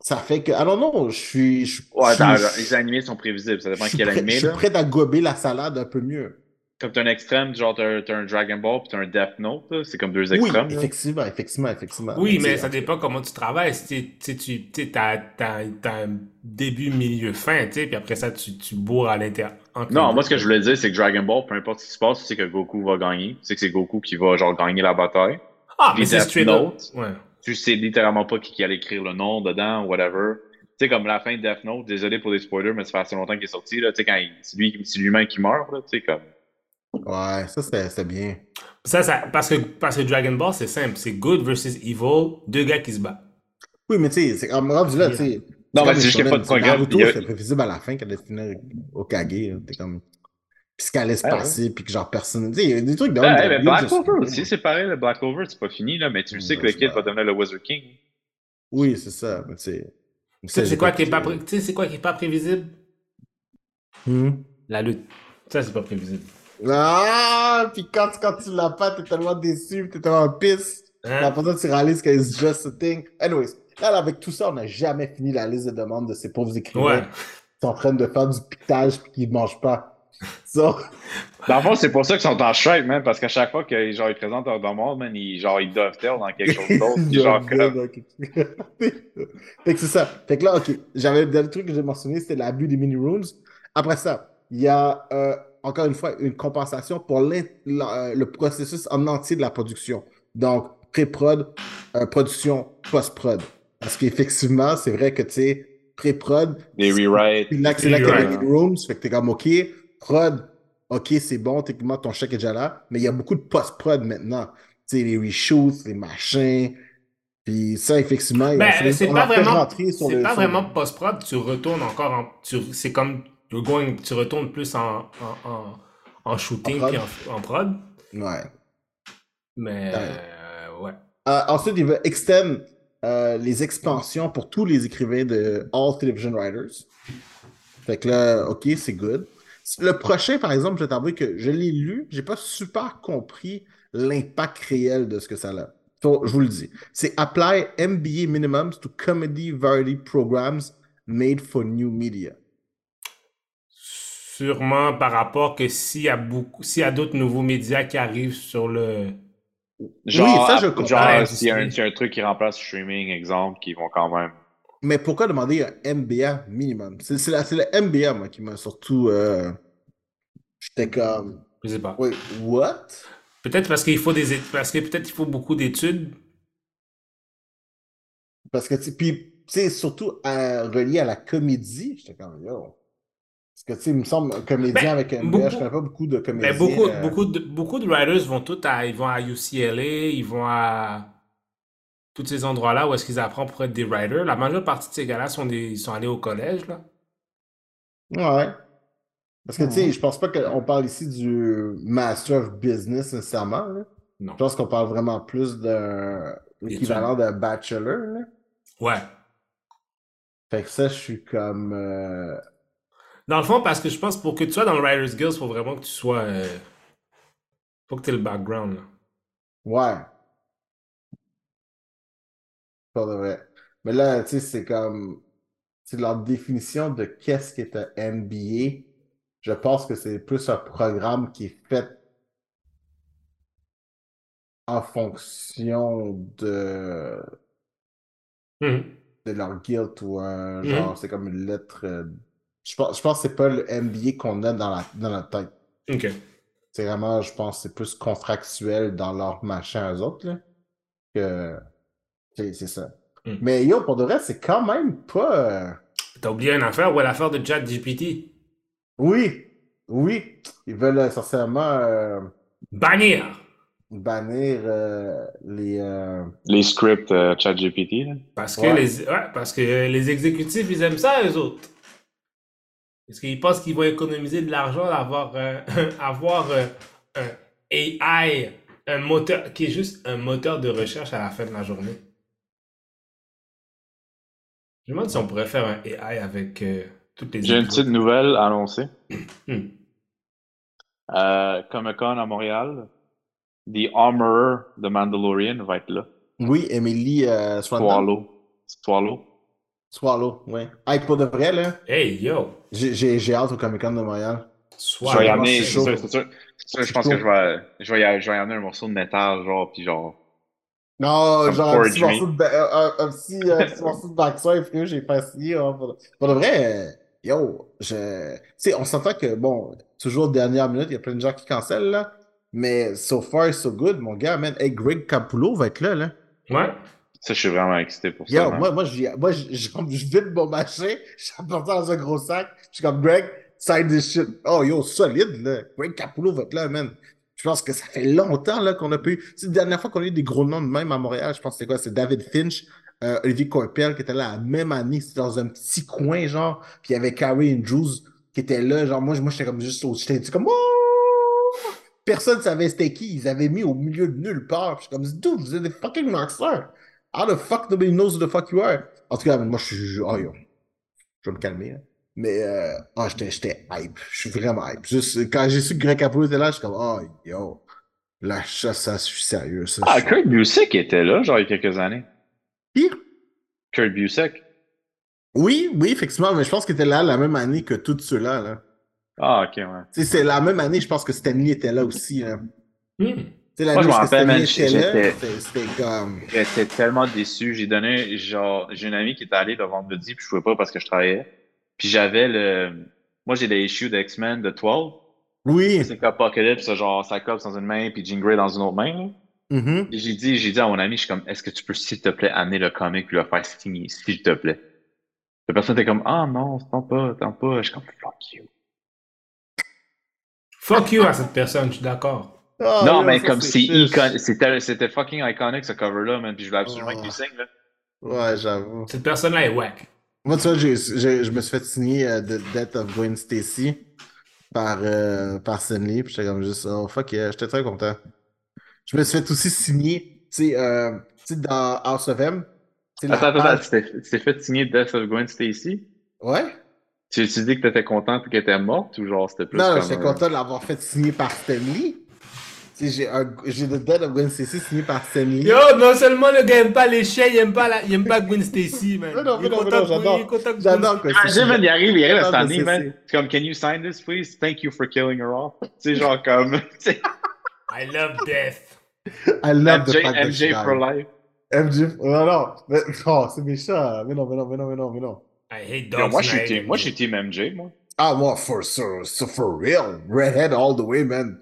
Ça fait que. Alors non, je suis. Je, Ouais, je- attends, je- les animés sont prévisibles. Ça je dépend suis quel prêt, je animé. suis Là. prêt à gober la salade un peu mieux. Comme t'as un extrême, genre t'as t'as un Dragon Ball puis t'as un Death Note. C'est comme deux Oui, extrêmes. là. effectivement, effectivement, effectivement. Oui, mais ça dépend comment tu travailles. Si tu t'as, t'as, t'as un début, milieu, fin, tu sais, puis après ça, tu, tu bourres à l'intérieur. Non, moi ce que je voulais dire, c'est que Dragon Ball, peu importe ce qui se passe, tu sais que Goku va gagner. Tu sais que c'est Goku qui va genre gagner la bataille. Ah, mais Puis c'est Death up. Note. Ouais. Tu sais littéralement pas qui, qui allait écrire le nom dedans, whatever. Tu sais, comme la fin de Death Note, désolé pour les spoilers, mais ça fait assez longtemps qu'il est sorti, là. Tu sais, quand il- c'est lui, c'est lui-même qui meurt, là. Tu sais, comme. Ouais, ça c'était bien. Ça, ça, parce que, parce que Dragon Ball, c'est simple. C'est good versus evil, deux gars qui se battent. Oui, mais tu sais, c'est comme rendu là, tu sais. Non, mais c'est juste qu'il n'y a pas de programme. Naruto, Il y a- c'était prévisible à la fin qu'elle allait finir au Kage. là. T'es comme. Puis ce qu'elle allait se Ah ouais. passer, puis que genre personne. Tu sais, il y a des trucs de. Mais de- Black Clover aussi, c'est pareil, le Black Clover, c'est pas fini, là, mais tu le sais que Ouais, le kid va devenir le Wizard King. Oui, c'est ça. Mais tu sais. Tu sais, c'est quoi qui est pas, pré- tu sais, c'est quoi qui est pas prévisible? Hmm? La lutte. Ça, c'est pas prévisible. Ah, puis quand, quand tu l'as pas, t'es tellement déçu, t'es tellement pisse. Hein? Après ça, tu réalises que it's just a thing. Anyways, là, avec tout ça, on n'a jamais fini la liste de demandes de ces pauvres écrivains Ouais. qui sont en train de faire du pitage puis qui ne mangent pas. Dans le fond, c'est pour ça qu'ils sont en strike, man, parce qu'à chaque fois qu'ils genre, ils présentent leur demande, man, ils, genre, ils dovetail dans quelque chose d'autre. genre, comme- fait que c'est ça. Fait que là, ok, j'avais le dernier truc que j'ai mentionné, c'était l'abus des mini rooms. Après ça, il y a euh, encore une fois une compensation pour la- euh, le processus en entier de la production. Donc, pré-prod, euh, production, post-prod. Parce qu'effectivement, c'est vrai que tu sais, pré-prod, des rewrites. c'est là y a les rooms. Fait que t'es comme, ok, prod, ok, c'est bon, techniquement, ton chèque est déjà là. Mais il y a beaucoup de post-prod maintenant. Tu sais, les reshoots, les machins. Puis ça, effectivement, il Ben, c'est pas vraiment, sur c'est le- pas sur- vraiment post-prod, tu retournes encore en, tu, c'est comme, you're going, tu retournes plus en, en, en, en shooting puis en, en prod. Ouais. Mais, Ouais. euh, ouais. Euh, ensuite, il veut extend euh, les expansions pour tous les écrivains de All Television Writers. Fait que là, ok, c'est good. Le prochain, par exemple, je vais t'avouer que je l'ai lu, j'ai pas super compris l'impact réel de ce que ça a. Faut- je vous le dis. C'est Apply MBA Minimums to Comedy Variety Programs Made for New Media. Sûrement par rapport que s'il y a beaucoup, s'il y a d'autres nouveaux médias qui arrivent sur le. Genre, ça, je comprends. genre Ouais, s'il y, a un- c'est- s'il y a un truc qui remplace streaming, exemple, qui vont quand même. Mais pourquoi demander un MBA minimum? C'est le MBA, moi, qui m'a surtout. euh, J'étais comme. Je sais pas. Wait, what? Peut-être parce qu'il faut des, parce que peut-être il faut beaucoup d'études. Parce que, tu puis, surtout à- relié à la comédie, j'étais comme, yo. Parce que, tu sais, il me semble, un comédien Ben, avec un beaucoup- MBA, je connais pas beaucoup de comédiens. Mais beaucoup, euh, beaucoup de, beaucoup de writers vont tous à, ils vont à UCLA, ils vont à tous ces endroits-là où est-ce qu'ils apprennent pour être des writers. La majeure partie de ces gars-là sont des, ils sont allés au collège, là. Ouais. Parce que, tu sais, je pense pas qu'on parle ici du Master of Business nécessairement. là. Non. Je pense qu'on parle vraiment plus d'un l'équivalent d'un bachelor. Là. Ouais. Fait que ça, je suis comme. euh, Dans le fond, parce que je pense pour que tu sois dans le Writers Guild, il faut vraiment que tu sois. euh, faut que tu aies le background, là. Ouais. Pas de vrai. Mais là, tu sais, c'est comme. C'est leur définition de qu'est-ce qu'est un MBA. Je pense que c'est plus un programme qui est fait en fonction de, Mhm. de leur guild ou un Mhm. genre, c'est comme une lettre. euh, Je pense, je pense que c'est pas le MBA qu'on a dans la, dans notre tête. Ok. C'est vraiment, je pense, c'est plus contractuel dans leur machin, eux autres, là, que c'est c'est ça. Mm. Mais yo, pour de vrai, c'est quand même pas. euh, T'as oublié une affaire? Ouais, l'affaire de ChatGPT. Oui, oui, ils veulent essentiellement euh, Bannir! bannir euh, les. euh, Les scripts euh, ChatGPT, là. Parce que, Ouais. les, ouais, parce que les exécutifs, ils aiment ça, eux autres. Parce qu'ils pensent qu'ils vont économiser de l'argent d'avoir euh, avoir euh, un AI, un moteur qui est juste un moteur de recherche à la fin de la journée. Je me demande si on pourrait faire un AI avec euh, toutes les J'ai une petite nouvelle à annoncer. Hmm. Euh, Comic Con à Montréal, The Armorer de Mandalorian va être là. Oui, Emily euh. Swallow. Swallow. Swallow, ouais. Hey, pour de vrai, là, Hey yo! j'ai- hâte au Comic Con de Montréal. Je vais y amener, c'est sûr, c'est sûr. Je pense que je vais, je vais y, je vais y amener un morceau de métal, genre, puis genre. Non, Comme genre un petit, Forge Me. morceau de, un, un petit, euh, petit morceau de frère, j'ai pas essayé. hein, pour, pour de vrai, euh, yo, je. Tu sais, on s'entend que, bon, toujours dernière minute, il y a plein de gens qui cancellent, là. Mais so far, so good, mon gars, man. Hey, Greg Capullo va être là, là. Ouais. Ça, je suis vraiment excité pour ça. Yo, moi, moi, je, moi, je, je, je vide mon machin, je suis dans un gros sac. Je suis comme, Greg, side this shit. Oh, yo, solide, là. Greg Capullo va être là, man. Je pense que ça fait longtemps, là, qu'on a pu. C'est la dernière fois qu'on a eu des gros noms de même à Montréal. Je pense que c'était quoi? C'est David Finch, euh, Olivier Coipel, qui était là la même année. C'était dans un petit coin, genre. Puis il y avait Carrie Andrews qui était là. Genre, moi, moi j'étais comme juste au. J'étais comme, oh! Personne savait c'était qui. Ils avaient mis au milieu de nulle part. Puis je suis comme, dude, vous êtes des fucking rockstars. How the fuck nobody knows who the fuck you are? En tout cas, moi, je suis. Oh, yo. Je vais me calmer. hein. Mais, euh, oh, j'étais, j'étais hype. Je suis vraiment hype. Juste, quand j'ai su que Greg Capullo était là, je suis comme, oh, yo. Là, ça, ça, je suis sérieux. Ça, Ah, Kurt Busiek était là, genre, il y a quelques années. Qui? Kurt Busiek. Oui, oui, effectivement, mais je pense qu'il était là la même année que tous ceux-là. Là. Ah, ok, ouais. C'est la même année, je pense que Stanley était là aussi. Là. Hmm. Tu sais, Moi, je me où rappelle, man, Stanley était là, j'étais- c'était c'était comme. J'étais tellement déçu. J'ai donné, genre, j'ai une amie qui était allée le vendredi, puis je pouvais pas parce que je travaillais. Puis j'avais le, moi, j'ai des issues d'X-Men de 12. Oui. C'est qu'Apocalypse, genre, Cyclops dans une main, puis Jean Grey dans une autre main, là. Mhm. Et J'ai dit, j'ai dit à mon ami, je suis comme, est-ce que tu peux, s'il te plaît, amener le comic puis le faire signer, s'il te plaît? La personne était comme, ah non, t'en pas, t'en pas. Je suis comme, fuck you. Fuck you à cette personne, je suis d'accord. Ah, non, mais comme c'est c'était, c'était fucking iconic ce cover-là, man. Puis je voulais absolument Oh. qu'il signe, là. Ouais, j'avoue. Cette personne-là est whack. Moi, tu vois, je me suis fait signer euh, The Death of Gwen Stacy par, euh, par Stanley, puis j'étais comme juste, oh fuck yeah, j'étais très content. Je me suis fait aussi signer, tu sais, euh, tu sais, dans House of M. Attends, attends, page- attends, tu t'es fait signer Death of Gwen Stacy? Ouais? Tu, tu dis que t'étais contente qu'elle était morte ou genre c'était plus Non, j'étais un- content de l'avoir fait signer par Stanley? Sais, j'ai The Dead of Gwen Stacy signé par Stanley. Yo, non seulement le gars aime pas les chiens, il aime pas, la... il aime pas Gwen Stacy, man. Non, mais Il non, non, que- j'adore. que J'adore Gwen- Gwen Ah, man, il arrive, il arrive à J'adore cette année, Gwen man. C'est comme, can you sign this, please? Thank you for killing her off. Sais, genre comme, I love death. I love the MJ, fact that MJ for life. MJ, non, non, mais, oh, c'est méchant. Mais non, mais non, mais non, mais non, mais non. I hate Yo, dogs. moi, je suis team, moi, je suis team MJ, moi. Ah, moi, for sure, so for real. Redhead all the way, man.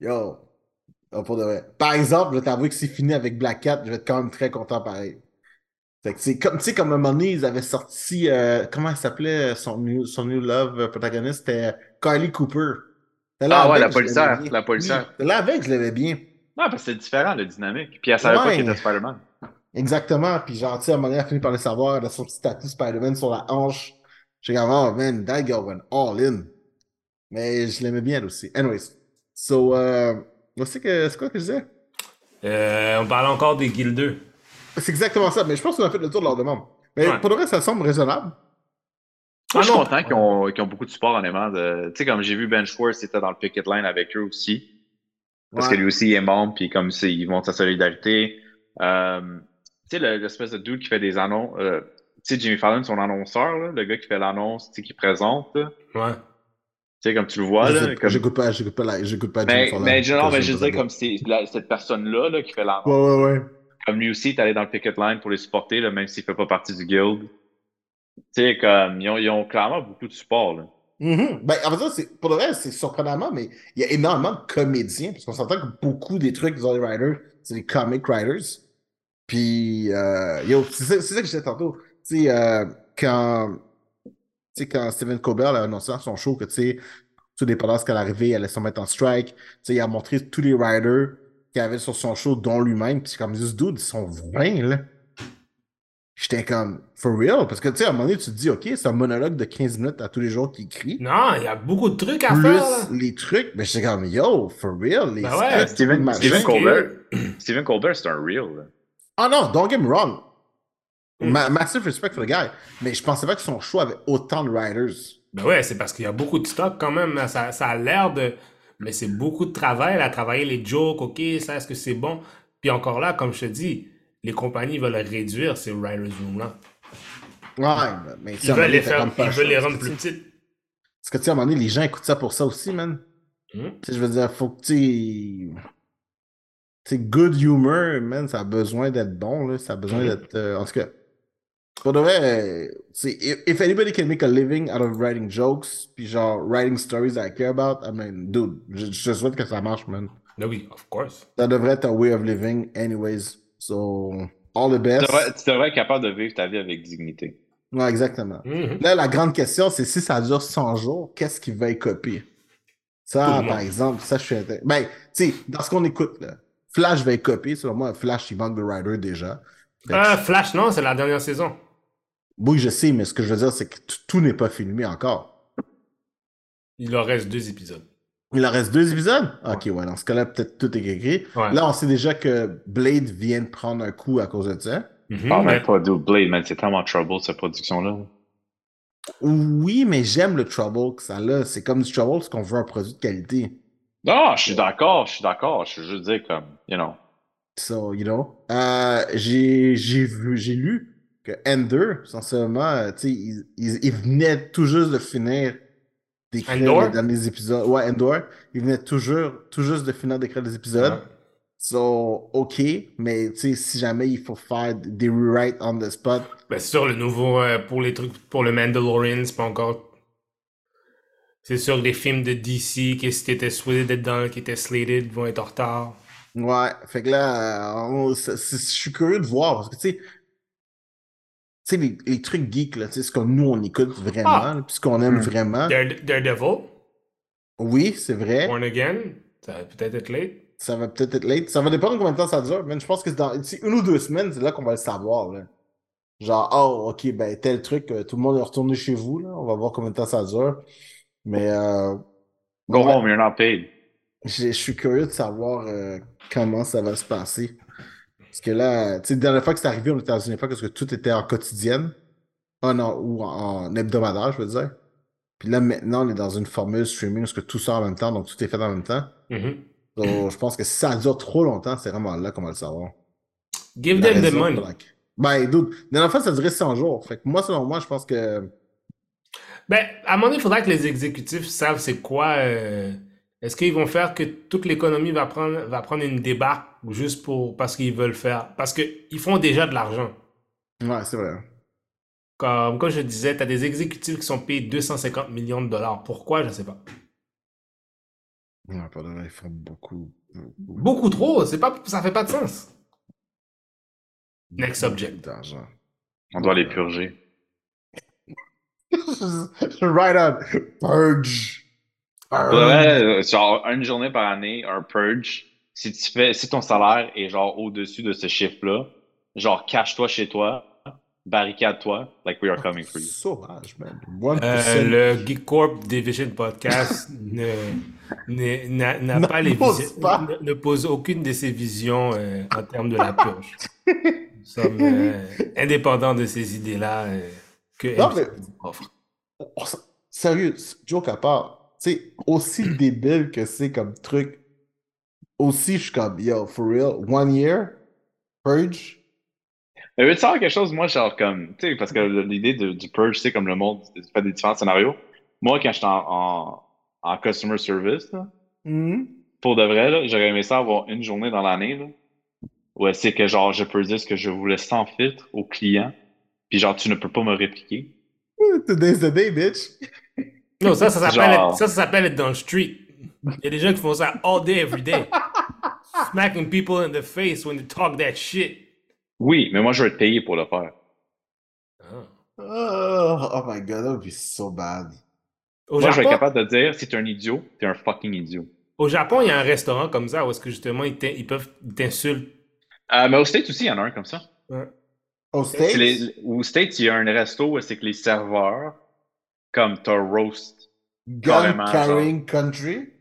Yo. Pour de vrai. Par exemple, je vais t'avouer que c'est fini avec Black Cat, je vais être quand même très content pareil. Fait que c'est comme, tu sais, comme à un moment donné, ils avaient sorti, euh, comment elle s'appelait, son new, son new love euh, protagoniste, c'était Kylie Cooper. Là Ah ouais, la policière, la policière. Oui, là avec, je l'aimais bien. Non, parce que c'est différent, le dynamique. Puis elle savait pas Ouais. qu'il était Spider-Man. Exactement. Puis genre, tu sais, à un moment donné, elle a fini par le savoir, elle a son petit tatou Spider-Man sur la hanche. J'ai dit, oh man, that girl went all in. Mais je l'aimais bien elle aussi. Anyways. So, euh, c'est que, c'est quoi que je disais? Euh, on parle encore des Guild 2. C'est exactement ça, mais je pense qu'on a fait le tour de leur demande. Mais Ouais. pour le reste, ça semble raisonnable. Moi, Ah je suis non. content qu'ils ont, qu'ils ont beaucoup de support, honnêtement. de- Tu sais, comme j'ai vu Ben Schwartz, était dans le picket line avec eux aussi. Parce Ouais. que lui aussi, il est membre, puis comme c'est, ils montrent sa solidarité. Euh, tu sais, le- l'espèce de dude qui fait des annonces. euh, tu sais, Jimmy Fallon, son annonceur, là, le gars qui fait l'annonce, tu sais, qui présente. là. Ouais. Tu sais, comme tu le vois, Je là. comme- J'écoute pas, j'écoute pas, la- j'écoute pas Mais, mais, non, mais je dire, comme c'est la- cette personne-là là, qui fait l'annonce. Ouais, ouais, ouais. Comme lui aussi, est allé dans le picket line pour les supporter, là, même s'il fait pas partie du guild. Tu sais, comme, ils ont, ils ont clairement beaucoup de support, là. Mhm. Ben, en fait, c'est, pour le reste, c'est surprenamment, mais il y a énormément de comédiens, parce qu'on s'entend que beaucoup des trucs des Only Writers, c'est des comic writers. Puis, euh, yo, c'est ça, c'est ça que je disais tantôt. Tu sais, euh, quand, tu sais, quand Stephen Colbert a annoncé dans son show que, tu sais, tout dépendant de ce qu'elle arrivait, elle allait se mettre en strike. Tu sais, il a montré tous les writers qu'il y avait sur son show, dont lui-même. Puis, comme, ce dude, ils sont 20, là. J'étais comme, for real? Parce que, tu sais, à un moment donné, tu te dis, OK, c'est un monologue de 15 minutes à tous les jours qu'il écrit Non, il y a beaucoup de trucs à plus faire, là. les trucs, mais j'étais comme yo, for real, les Ben ouais, Steven. Steven Colbert, Steven Colbert, c'est un real, là. Ah non, don't get me wrong. Mm. Ma- massive respect for the guy, mais je pensais pas que son show avait autant de writers. Ben ouais, c'est parce qu'il y a beaucoup de stock quand même. là. Ça, ça a l'air de. Mais c'est beaucoup de travail. Elle a travaillé les jokes, ok, ça, est-ce que c'est bon? Puis encore là, comme je te dis, les compagnies veulent réduire ces writers room-là. Ouais, mais Ils à veulent les faire, ils le veulent les choix, rendre plus petites. Parce que tu sais, à un moment donné, les gens écoutent ça pour ça aussi, man. Hmm? Tu sais, je veux dire, faut que tu. Tu sais, good humor, man, ça a besoin d'être bon, là. Ça a besoin Mhm. d'être. euh, en tout cas, pour de vrai, tu sais, if, if anybody can make a living out of writing jokes, puis genre, writing stories I care about, I mean, dude, je, je te souhaite que ça marche, man. Ben oui, of course. Ça devrait être un way of living, anyways. So, all the Tu best. devrais, tu devrais être capable de vivre ta vie avec dignité. Ouais, exactement. Mhm. Là, la grande question, c'est si ça dure 100 jours, qu'est-ce qui va être copié? Tout Ça, par exemple, ça, je suis Ben, tu sais, dans ce qu'on écoute, là, Flash va être copié. Selon moi, Flash, il manque de writer déjà. Fait Euh, Flash, non, c'est la dernière saison. Oui, je sais, mais ce que je veux dire, c'est que tout n'est pas filmé encore. Il leur reste deux épisodes. Il en reste deux épisodes? Ok, ouais, dans ce cas-là, peut-être tout est écrit. Ouais. Là, on sait déjà que Blade vient de prendre un coup à cause de ça. Mhm, Parle mais- même pas de Blade, man. C'est tellement trouble, cette production-là. Oui, mais j'aime le trouble que ça a. C'est comme du trouble, parce qu'on veut un produit de qualité. Non, je suis d'accord, je suis d'accord. Je veux juste dire, comme, you know. So, you know. Euh, j'ai j'ai vu, j'ai lu que Ender, sincèrement, euh, il, il- il venait tout juste de finir d'écrire les derniers épisodes. Ouais, Endor. Il venait toujours, tout juste de finir d'écrire les épisodes. Ouais. So, ok, mais si jamais il faut faire des rewrites on the spot, Ben, c'est sûr, le nouveau, euh, pour les trucs, pour le Mandalorian, c'est pas encore. C'est sûr que les films de DC qui étaient souhaités d'être dans, qui étaient slated, vont être en retard. Ouais, fait que là, euh, je suis curieux de voir parce que tu sais, sais, les, les trucs geeks, là, tu sais, ce que nous on écoute vraiment, Ah. là, puis ce qu'on aime Hmm. vraiment. Dare- Daredevil, Oui, c'est vrai, Born Again, ça va peut-être être late. ça va peut-être être late. Ça va dépendre de combien de temps ça dure, mais je pense que c'est dans une ou deux semaines, c'est là qu'on va le savoir. Là. Genre, oh, ok, ben tel truc, euh, tout le monde est retourné chez vous, là, on va voir combien de temps ça dure. Mais euh, Go ouais, home, you're not paid. je je suis curieux de savoir euh, comment ça va se passer. Parce que là, tu sais, la dernière fois que c'est arrivé, on était dans une époque que tout était en quotidienne. Ah non, ou en, en hebdomadaire, je veux dire. Puis là, maintenant, on est dans une formule streaming où que tout sort en même temps, donc tout est fait en même temps. Mhm. Donc, je pense que si ça dure trop longtemps, c'est vraiment là qu'on va le savoir. Give La them the money. laquelle- Ben, dude, la dernière fois, ça durait 100 jours. Fait que moi, selon moi, je pense que. Ben, à un moment donné, il faudra que les exécutifs savent c'est quoi. euh, Est-ce qu'ils vont faire que toute l'économie va prendre, va prendre une débarque juste pour, parce qu'ils veulent faire. Parce qu'ils font déjà de l'argent? Ouais, c'est vrai. Comme, comme je disais, tu as des exécutifs qui sont payés 250 millions de dollars. Pourquoi? Je sais pas. Ouais, vrai, ils font beaucoup. beaucoup, trop, c'est pas, ça fait pas de sens. Next subject. d'argent. On doit les purger. right on. Purge. Vrai, euh, genre, une journée par année, un purge, si tu fais, si ton salaire est genre au-dessus de ce chiffre-là, genre, cache-toi chez toi, barricade-toi, like we are coming for you. Sauvage, man. 1%. Euh, le Geek Corp Division Podcast ne, ne- n'a n'a Ne pas les pas. ne, ne pose aucune de ses visions euh, en termes de la purge. Nous sommes euh, indépendants de ces idées-là euh, que Non, mais- offre. Oh, Sérieux, joke à part. C'est aussi débile que c'est comme truc. Aussi, je suis comme, yo, for real, one year, purge? Mais veux-tu savoir quelque chose? Moi, genre, comme, tu sais, parce que l'idée du purge, c'est comme le monde fait des différents scénarios. Moi, quand j'étais en, en, en customer service, là, Mhm. pour de vrai, là, j'aurais aimé ça avoir une journée dans l'année, où c'est que, genre, je peux dire ce que je voulais sans filtre au client, puis genre, tu ne peux pas me répliquer. Today's the day, bitch. Non, ça, ça s'appelle Genre- ça, ça s'appelle être dans le street. Il y a des gens qui font ça all day, every day. Smacking people in the face when they talk that shit. Oui, mais moi, je vais être payé pour le faire. Oh, oh my god, that would be so bad. Au Moi, je vais être Japon, capable de dire, si t'es un idiot, t'es un fucking idiot. au Japon, il y a un restaurant comme ça où est-ce que justement ils peuvent ils t'insultent. Euh, mais au States aussi, il y en a un comme ça. Au C'est States? les- Au States, il y a un resto où c'est que les serveurs, comme t'as roast. Gun carrying country?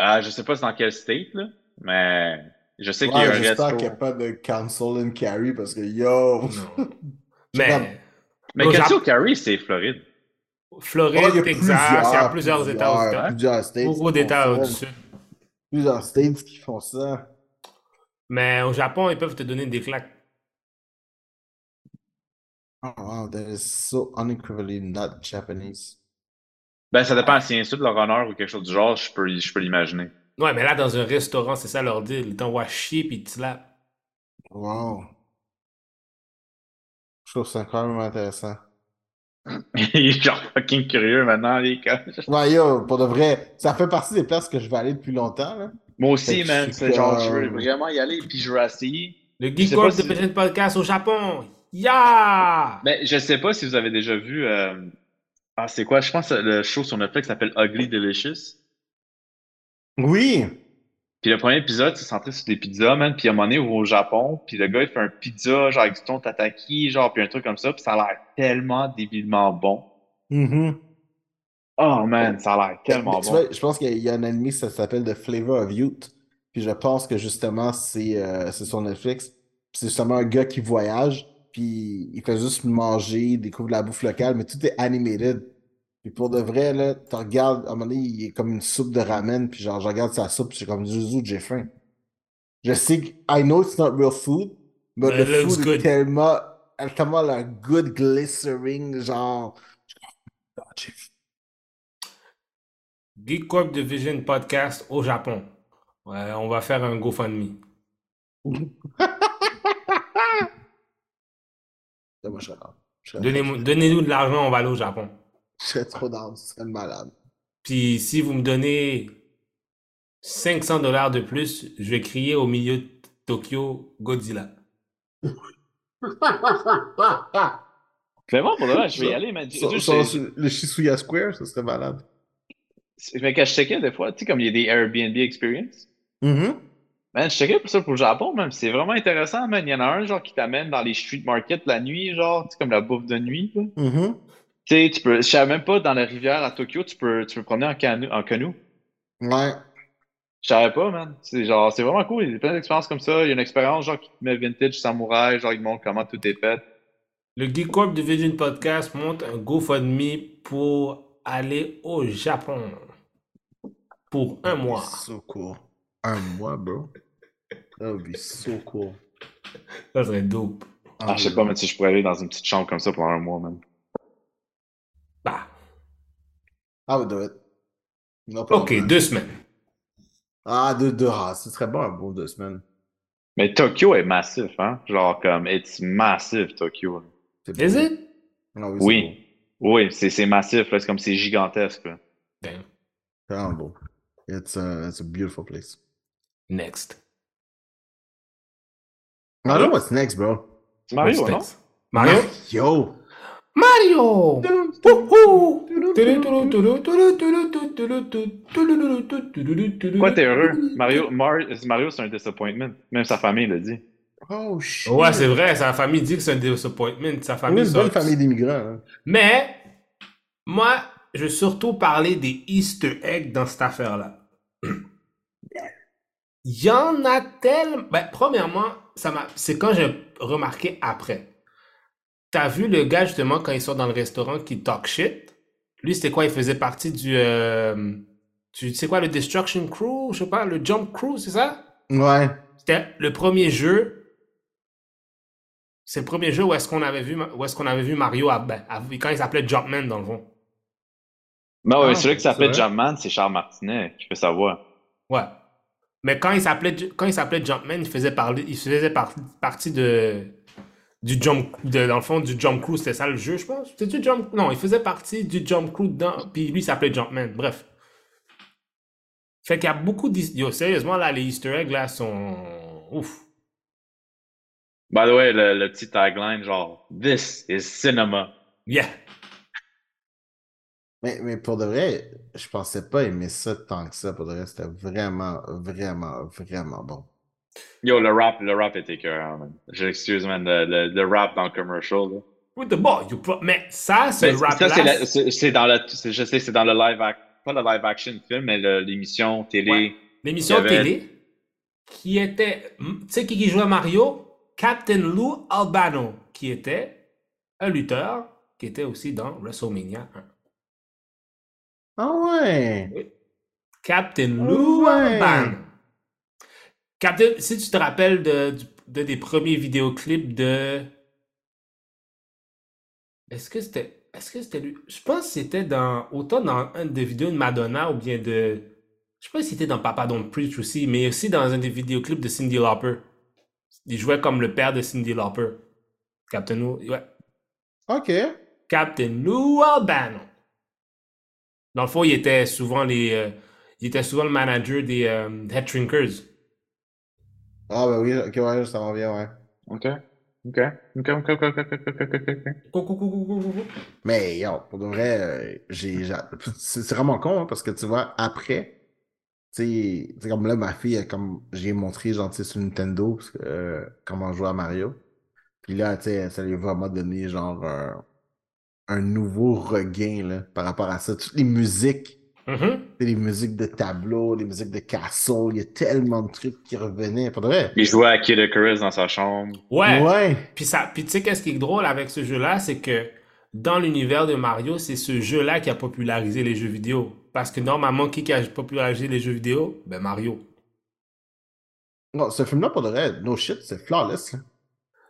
Euh, je sais pas c'est dans quel state, là, mais je sais qu'il y Ouais, a un j'espère qu'il n'y a pas de council and carry parce que yo. Mais Mais Jap- Carry, c'est Floride. Floride, Oh, il y a Texas, il y a plusieurs États. Plusieurs states. Beaucoup qui font d'États Sud. Plusieurs states qui font ça. Mais au Japon, ils peuvent te donner des claques. Oh wow, that is so unequivocally not Japanese. Ben, ça dépend si insulte leur honneur ou quelque chose du genre, je peux, je peux l'imaginer. Ouais, mais là, dans un restaurant, c'est ça leur deal. Ils t'envoient chier puis ils te slappent. Wow. Je trouve ça quand même intéressant. Il est genre fucking curieux maintenant, les gars. Ouais, yo, pour de vrai, ça fait partie des places que je vais aller depuis longtemps, là. Moi aussi, man, c'est genre, je veux comme- vraiment y aller, puis je veux essayer. Le Geek Corp pas si- Podcast au Japon. Ya! Mais je sais pas si vous avez déjà vu. euh, Ah, c'est quoi? Je pense que le show sur Netflix s'appelle Ugly Delicious. Oui! Puis le premier épisode, c'est centré sur des pizzas, man. Puis à un moment donné, on va au Japon, puis le gars, il fait un pizza, genre avec du thon tataki, genre, puis un truc comme ça, puis ça a l'air tellement débilement bon. Mhm. Oh, man, ça a l'air tellement Mais tu bon. vois, je pense qu'il y a un anime, ça s'appelle The Flavor of Youth. Puis je pense que justement, c'est euh, c'est sur Netflix. Puis c'est justement un gars qui voyage, puis il fait juste manger, il découvre la bouffe locale, mais tout est animated. Puis pour de vrai, là, tu regardes, à un moment donné, il est comme une soupe de ramen, puis genre, je regarde sa soupe, puis j'ai comme, Zuzu, j'ai faim. Je sais que, I know it's not real food, mais But le food good. est tellement, tellement la good glycerine, genre. Ah, j'ai faim. Geek Corp Division Podcast au Japon. Ouais, on va faire un GoFundMe. Moi, je serais Donnez-nous de l'argent, on va aller au Japon. Je serais trop down, ce serait malade. Puis si vous me donnez 500 dollars de plus, je vais crier au milieu de Tokyo Godzilla. Vraiment, pour le vrai, je vais y aller, man. Sur le Shizuya Square, ça serait malade. Mais quand je checkais des fois, tu sais, comme il y a des Airbnb Experience, Mhm. Man, je checkais pour ça pour le Japon, même. C'est vraiment intéressant, man. Il y en a un, genre, qui t'amène dans les street markets la nuit, genre, tu sais, comme la bouffe de nuit, là. Mhm. Tu sais, tu peux, je savais même pas, dans la rivière à Tokyo, tu peux, tu peux promener en en canot. Ouais. Je savais pas, man. C'est genre, c'est vraiment cool. Il y a plein d'expériences comme ça. Il y a une expérience, genre, qui te met vintage samouraï, genre, il te montre comment tout est fait. Le Geek Corp Division Podcast monte un GoFundMe pour aller au Japon. Pour un mois. So cool. Un mois, bro. That would be so cool. Ça serait dope. Ah, je sais pas, mais si je pourrais aller dans une petite chambre comme ça pendant un mois, man. Bah, I would do it. No ok, deux semaines. Ah, deux, deux. Ah, ce serait bon un beau deux semaines. Mais Tokyo est massif, hein? Genre, comme, it's massive, Tokyo. Is beau. it? Non, oui, c'est Oui. Oui, c'est c'est massif, là. C'est comme, c'est gigantesque, là. Damn. vraiment beau. It's a, it's a beautiful place. Next. I don't know what's next, bro. Mario, What's next? Mario? Yo! Mario! Pourquoi t'es heureux? Mario, Mar Mario c'est un disappointment. Même sa famille l'a dit. Oh, shit! Ouais, c'est vrai, sa famille dit que c'est un disappointment. Sa famille une bonne sort- famille d'immigrants. hein. Mais, moi, je veux surtout parler des Easter eggs dans cette affaire-là. Il y en a tellement. Ben, premièrement, ça m'a... c'est quand j'ai remarqué après. T'as vu le gars, justement, quand ils sont dans le restaurant qui talk shit? Lui, c'était quoi? Il faisait partie du. euh, Tu sais quoi, le Destruction Crew? Je sais pas, le Jump Crew, c'est ça? Ouais. C'était le premier jeu. C'est le premier jeu où est-ce qu'on avait vu, où est-ce qu'on avait vu Mario à- ben, à- quand il s'appelait Jumpman dans le fond. Mais ouais, Ah, celui qui vrai? Jumpman, c'est Charles Martinet qui fait sa voix. Ouais. Mais quand il s'appelait quand il s'appelait Jumpman, il faisait parler, il faisait par- partie de du jump de, dans le fond du Jump Crew, c'était ça le jeu, je pense. C'était du Jump Non, il faisait partie du Jump Crew dedans, puis lui il s'appelait Jumpman. Bref. Fait qu'il y a beaucoup d'his- Yo, sérieusement là les Easter eggs là sont ouf. By the way, le, le petit tagline, genre, This is cinema. Yeah. Mais, mais pour de vrai, je pensais pas aimer ça tant que ça. Pour de vrai, c'était vraiment, vraiment, vraiment bon. Yo, le rap, le rap était écœurant, man. Je l'excuse, man, le, le, le rap dans le commercial, là. With the ball, you pro- Mais ça, ce Ben, rap ça, c'est c'est c'est dans le, c'est- je sais, c'est dans le live act, pas le live action film, mais le- l'émission télé. Ouais. l'émission avait- télé qui était, tu sais qui qui jouait Mario? Captain Lou Albano, qui était un lutteur qui était aussi dans WrestleMania 1. Ah ouais! Captain Lou Ouais. Albano. Captain, si tu te rappelles de, de des premiers vidéoclips de. Est-ce que c'était. Est-ce que c'était lui? Je pense que c'était dans. Autant dans un des vidéos de Madonna ou bien de. Je sais pas si c'était dans Papa Don't Preach aussi, mais aussi dans un des vidéoclips de Cindy Lauper. Il jouait comme le père de Cindy Lauper. Captain Lou. Ouais. Ok. Captain Lou Albano. Dans le fond, il était souvent les. euh, il était souvent le manager des euh, Head Shrinkers. Ah ben oui, ok, ouais, ça bien, ouais. OK. OK. OK, OK, OK, OK, OK, OK, OK, OK. Coucou, coucou, coucou, coucou. Mais yo, pour de vrai, euh, j'ai, c'est vraiment con, hein, parce que tu vois, après, tu sais, comme là, ma fille, comme j'ai montré, genre, tu sais, sur Nintendo, parce que, euh, comment jouer à Mario. Puis là, tu sais, ça lui a vraiment donné, genre, un, nouveau regain, là, par rapport à ça. Toutes les musiques, Mhm. sais, les musiques de tableau, les musiques de castle, il y a tellement de trucs qui revenaient, pour de vrai. Il jouait à Kid Icarus dans sa chambre. Ouais. Ouais. Puis ça, puis tu sais qu'est-ce qui est drôle avec ce jeu-là, c'est que dans l'univers de Mario, c'est ce jeu-là qui a popularisé les jeux vidéo. Parce que normalement, qui a popularisé les jeux vidéo? Ben Mario. Non, ce film-là, pour de vrai, no shit, c'est flawless.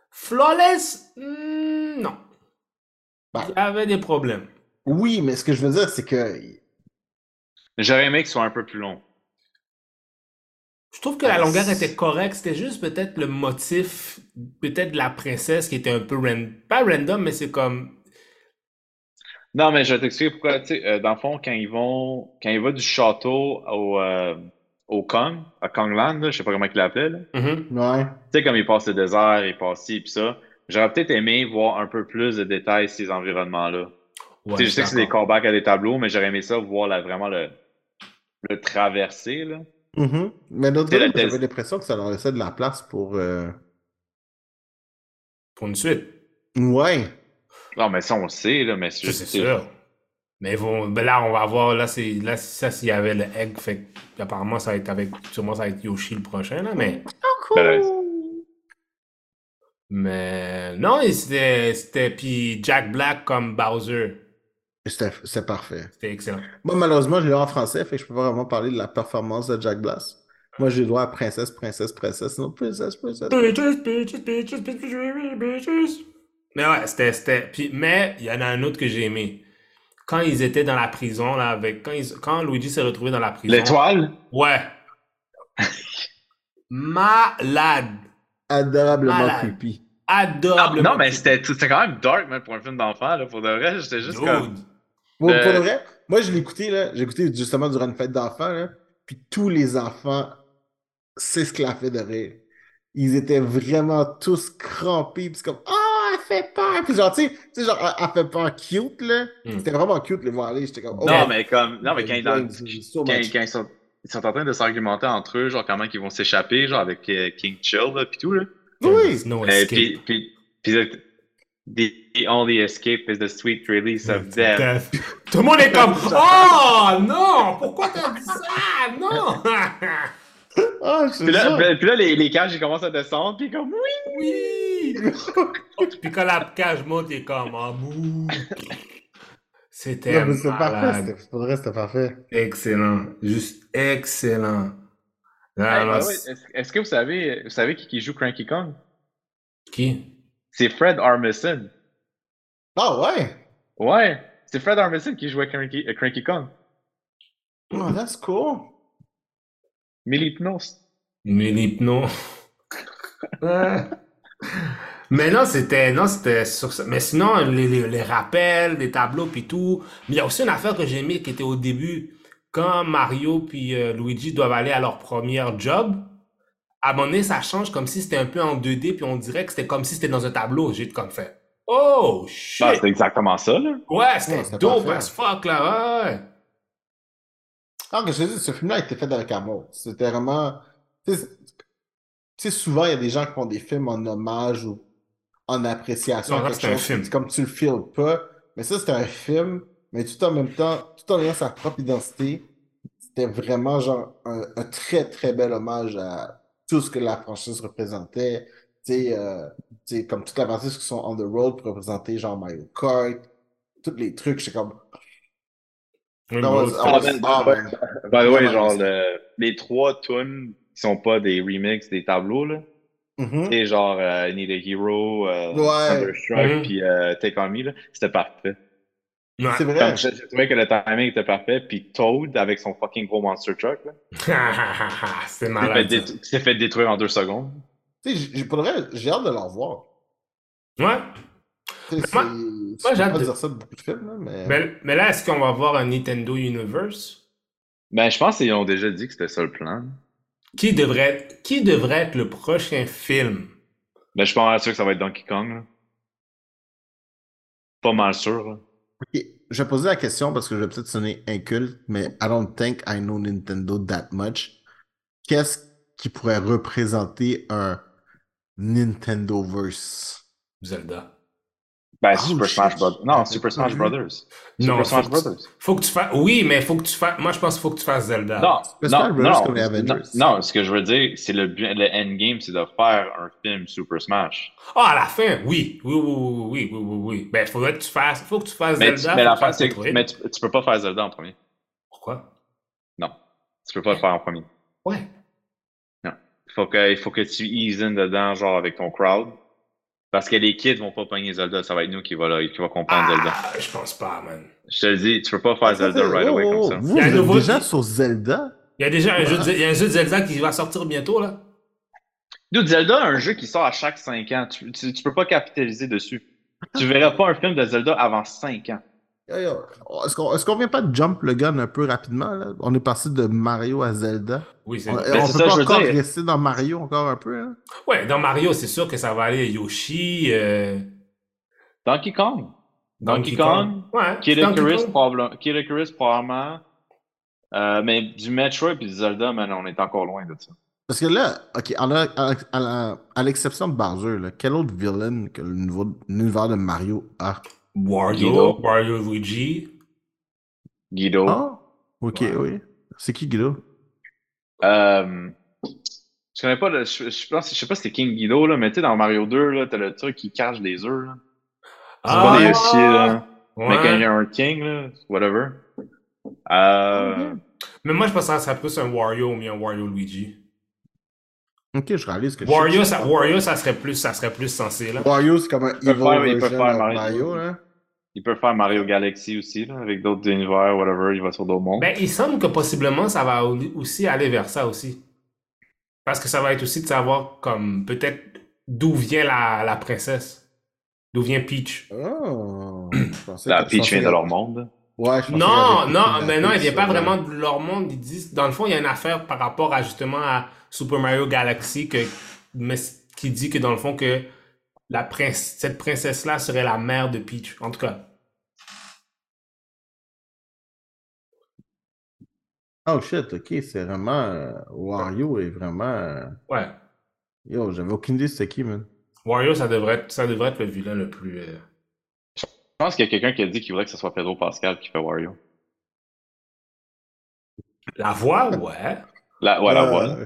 Flawless? Hmm, non. Ben. Il y avait des problèmes. Oui, mais ce que je veux dire, c'est que J'aurais aimé qu'il soit un peu plus long. Je trouve que la longueur était correcte. C'était juste peut-être le motif, peut-être de la princesse qui était un peu random. Pas random, mais c'est comme. Non, mais je vais t'expliquer pourquoi. Tu sais, euh, dans le fond, quand ils vont, quand ils vont du château au, euh, au Kong, à Kongland, là, je sais pas comment ils l'appelaient, là. Mhm. Ouais. Tu sais, comme ils passent le désert, ils passent ci, pis ça. J'aurais peut-être aimé voir un peu plus de détails ces environnements-là. Ouais, Tu sais, je sais que c'est des callbacks à des tableaux, mais j'aurais aimé ça voir la- vraiment le, le traverser, là. Mhm. Mais d'autre C'est j'avais l'impression que ça leur laissait de la place pour. euh, Pour une suite. Ouais. Non, mais ça, on le sait, là, mais c'est sais. sûr. Mais vont- ben là, on va voir. Là, c'est là ça, s'il y avait le egg, fait apparemment, ça va être avec. Sûrement, ça va être Yoshi le prochain, là, mais. Ben, Mais non, c'était. C'était. Puis Jack Black comme Bowser. C'était c'est parfait. C'était excellent. Moi, malheureusement, je l'ai en français, fait que je peux pas vraiment parler de la performance de Jack Black. Moi, j'ai le droit à princesse, princesse, princesse, non, princesse, princesse. Bitches, bitches, bitches, bitches, bitches. Mais ouais, c'était. c'était- Puis, mais il y en a un autre que j'ai aimé. Quand ils étaient dans la prison, là, avec. Quand, ils- quand Luigi s'est retrouvé dans la prison. L'étoile? Ouais. Malade. Adorablement Malade. creepy. Adorablement. non, mais c'était c'était quand même dark, man, pour un film d'enfant, là. Pour de vrai, j'étais juste Dude. comme. Pour, Euh, pour de vrai, moi, je l'ai écouté, là. J'ai écouté justement durant une fête d'enfants, là. Puis tous les enfants s'esclaffaient de rire. Ils étaient vraiment tous crampés. Puis c'est comme, oh, elle fait peur. Puis genre, tu sais, tu sais, genre, elle, elle fait peur cute, là. Mm. C'était vraiment cute, les voir aller. J'étais comme, oh, Non, mais comme. Non, mais quand, ils- dans- quand ils, sont, ils sont en train de s'argumenter entre eux, genre comment ils vont s'échapper, genre avec euh, King Chill, là, pis tout, là. Oui. No Euh, escape. puis, puis, puis, le- the only escape is the sweet release of death. Death. Tout le monde est comme Oh non Pourquoi t'as dit ça? Non Ah, Puis là, ça. puis- puis là, les, les cages, ils commencent à descendre, puis comme oui! Oui Puis quand la cage monte, il est comme mou. C'était c'est parfait. Pour le reste, c'était parfait. Excellent. Juste excellent. Hey, c'est- Est-ce que vous savez, vous savez qui, qui joue Cranky Kong? Qui? C'est Fred Armisen. Ah, ouais? Ouais, c'est Fred Armisen qui jouait Cranky, euh, Cranky Kong. Oh, that's cool. Milipnos. Mais l'hypno. Mais non, c'était non, c'était sur ça. Mais sinon, les, les, les rappels, les tableaux puis tout. Mais il y a aussi une affaire que j'ai aimée qui était au début, quand Mario puis euh, Luigi doivent aller à leur premier job. À un moment donné, ça change comme si c'était un peu en 2D, puis on dirait que c'était comme si c'était dans un tableau. J'ai comme fait. Oh shit! Ah, c'est exactement ça, là. ouais, c'était dope as fuck là, ouais. Ah, que je te dis, ce film-là a été fait avec amour. C'était vraiment. Tu sais, c'est- tu sais, souvent, il y a des gens qui font des films en hommage ou en appréciation Non, quelque chose. C'est comme tu le files pas. Mais ça, c'était un film, mais tout en même temps, tout en ayant sa propre identité, c'était vraiment genre un, un très très bel hommage à tout ce que la franchise représentait. Tu sais, euh, tu sais, comme toute la partie qui sont on the road pour représenter genre Mario Kart, tous les trucs, j'étais comme. Ah. By the way, genre, le- les trois tunes qui sont pas des remixes des tableaux, là. Mhm. Tu sais, genre, euh, Need a Hero, euh, Ouais. Thunderstruck, Mhm. puis euh, Take On Me, là. C'était parfait. Ouais. C'est vrai. Comme je, je trouvais que le timing était parfait, puis Toad, avec son fucking gros monster truck, là. c'est s'est fait, malade. dé- s'est fait détruire en deux secondes. Tu sais, j'ai- pour hâte de le revoir. Ouais. Tu Moi- moi, j'ai hâte de- dire ça de beaucoup de films, là, mais... Mais, mais là, est-ce qu'on va voir un Nintendo Universe? Ben, je pense qu'ils ont déjà dit que c'était ça le plan. Qui devrait, qui devrait être le prochain film? Ben, je suis pas mal sûr que ça va être Donkey Kong, là. Pas mal sûr, là. Ok, Je vais poser la question parce que je vais peut-être sonner inculte, mais I don't think I know Nintendo that much. Qu'est-ce qui pourrait représenter un Nintendo-verse? Zelda. Ben, Oh, Super. Smash Brothers. Non, Super Smash. Brothers. Non, Super Smash Brothers. Faut que tu fasses. Oui, mais faut que tu fasses. Moi, je pense qu'il faut que tu fasses Zelda. Non, Super non, Smash Brothers non, comme les non, Avengers. non, ce que je veux dire, c'est le, le endgame, c'est de faire un film Super Smash. Ah, à la fin, oui. Oui, oui, oui, oui, oui, oui, oui. Ben, faudrait que tu fasses. Faut que tu fasses Mais, tu- Zelda. mais tu c'est Metroid. mais tu, tu peux pas faire Zelda en premier. Pourquoi? Non. Tu peux pas le faire en premier. Ouais. Faut que, il faut que tu ease in dedans, genre, avec ton crowd. Parce que les kids vont pas pogner Zelda, ça va être nous qui va, là, qui va comprendre Zelda. Ah, je pense pas, man. Je te le dis, tu peux pas faire Zelda right away comme ça. Vous, Il y a vous déjà sur Zelda? Il y a déjà un, jeu de, il y a un jeu de Zelda qui va sortir bientôt, là. Dude, Zelda, un jeu qui sort à chaque 5 ans. Tu, tu, tu peux pas capitaliser dessus. Tu verras pas un film de Zelda avant 5 ans. Est-ce qu'on vient pas de jump le gun un peu rapidement? Là? On est passé de Mario à Zelda. Oui, c'est On, on c'est peut ça, pas encore dire. rester dans Mario encore un peu. Hein? Ouais, dans Mario, c'est sûr que ça va aller Yoshi, euh, Donkey Kong. Donkey Kong, Ouais. Kid Donkey Icarus, Kong. probablement. Kid Icarus, probablement. Euh, mais du Metroid et du Zelda, man, on est encore loin de ça. Parce que là, ok, à l'exception de Bowser, là, quel autre villain que le nouveau- l'univers de Mario a? Wario, Guido? Wario Luigi? Guido. Ah, ok, Ouais. oui. C'est qui Guido? Euh, Je connais pas le. Je, je pense, je sais pas si c'était King Guido, là, mais tu sais, dans Mario 2, là, t'as le truc qui cache des œufs, là. C'est pas des là. ouais. Mais quand il y a un King, là, whatever. Euh. Mais moi, je pense que ça serait plus un Wario ou bien un Wario Luigi. Ok, je réalise que Wario, je- ça, Wario, ça serait plus, ça serait plus sensé, là. Wario, c'est comme un evil faire- il peut version faire of Mario. Mario, hein. Il peut faire Mario Galaxy aussi, là, avec d'autres univers, whatever, il va sur d'autres mondes. Ben, il semble que possiblement, ça va au- aussi aller vers ça aussi. Parce que ça va être aussi de savoir, comme, peut-être d'où vient la, la princesse. D'où vient Peach. Oh, La que- Peach vient de leur monde. Ouais, je Non, non, mais non, il vient pas vraiment de leur monde. Ils disent, dans le fond, il y a une affaire par rapport à justement à Super Mario Galaxy que, mais, qui dit que dans le fond que la prince, cette princesse-là serait la mère de Peach. En tout cas. Oh shit, ok, c'est vraiment. euh, Wario est vraiment. euh, Ouais. Yo, j'avais aucune idée c'était qui, man. Wario, ça devrait être, ça devrait être le vilain le plus. euh, Je pense qu'il y a quelqu'un qui a dit qu'il voudrait que ce soit Pedro Pascal qui fait Wario. La voix, ouais. La, ouais, la Euh, voix.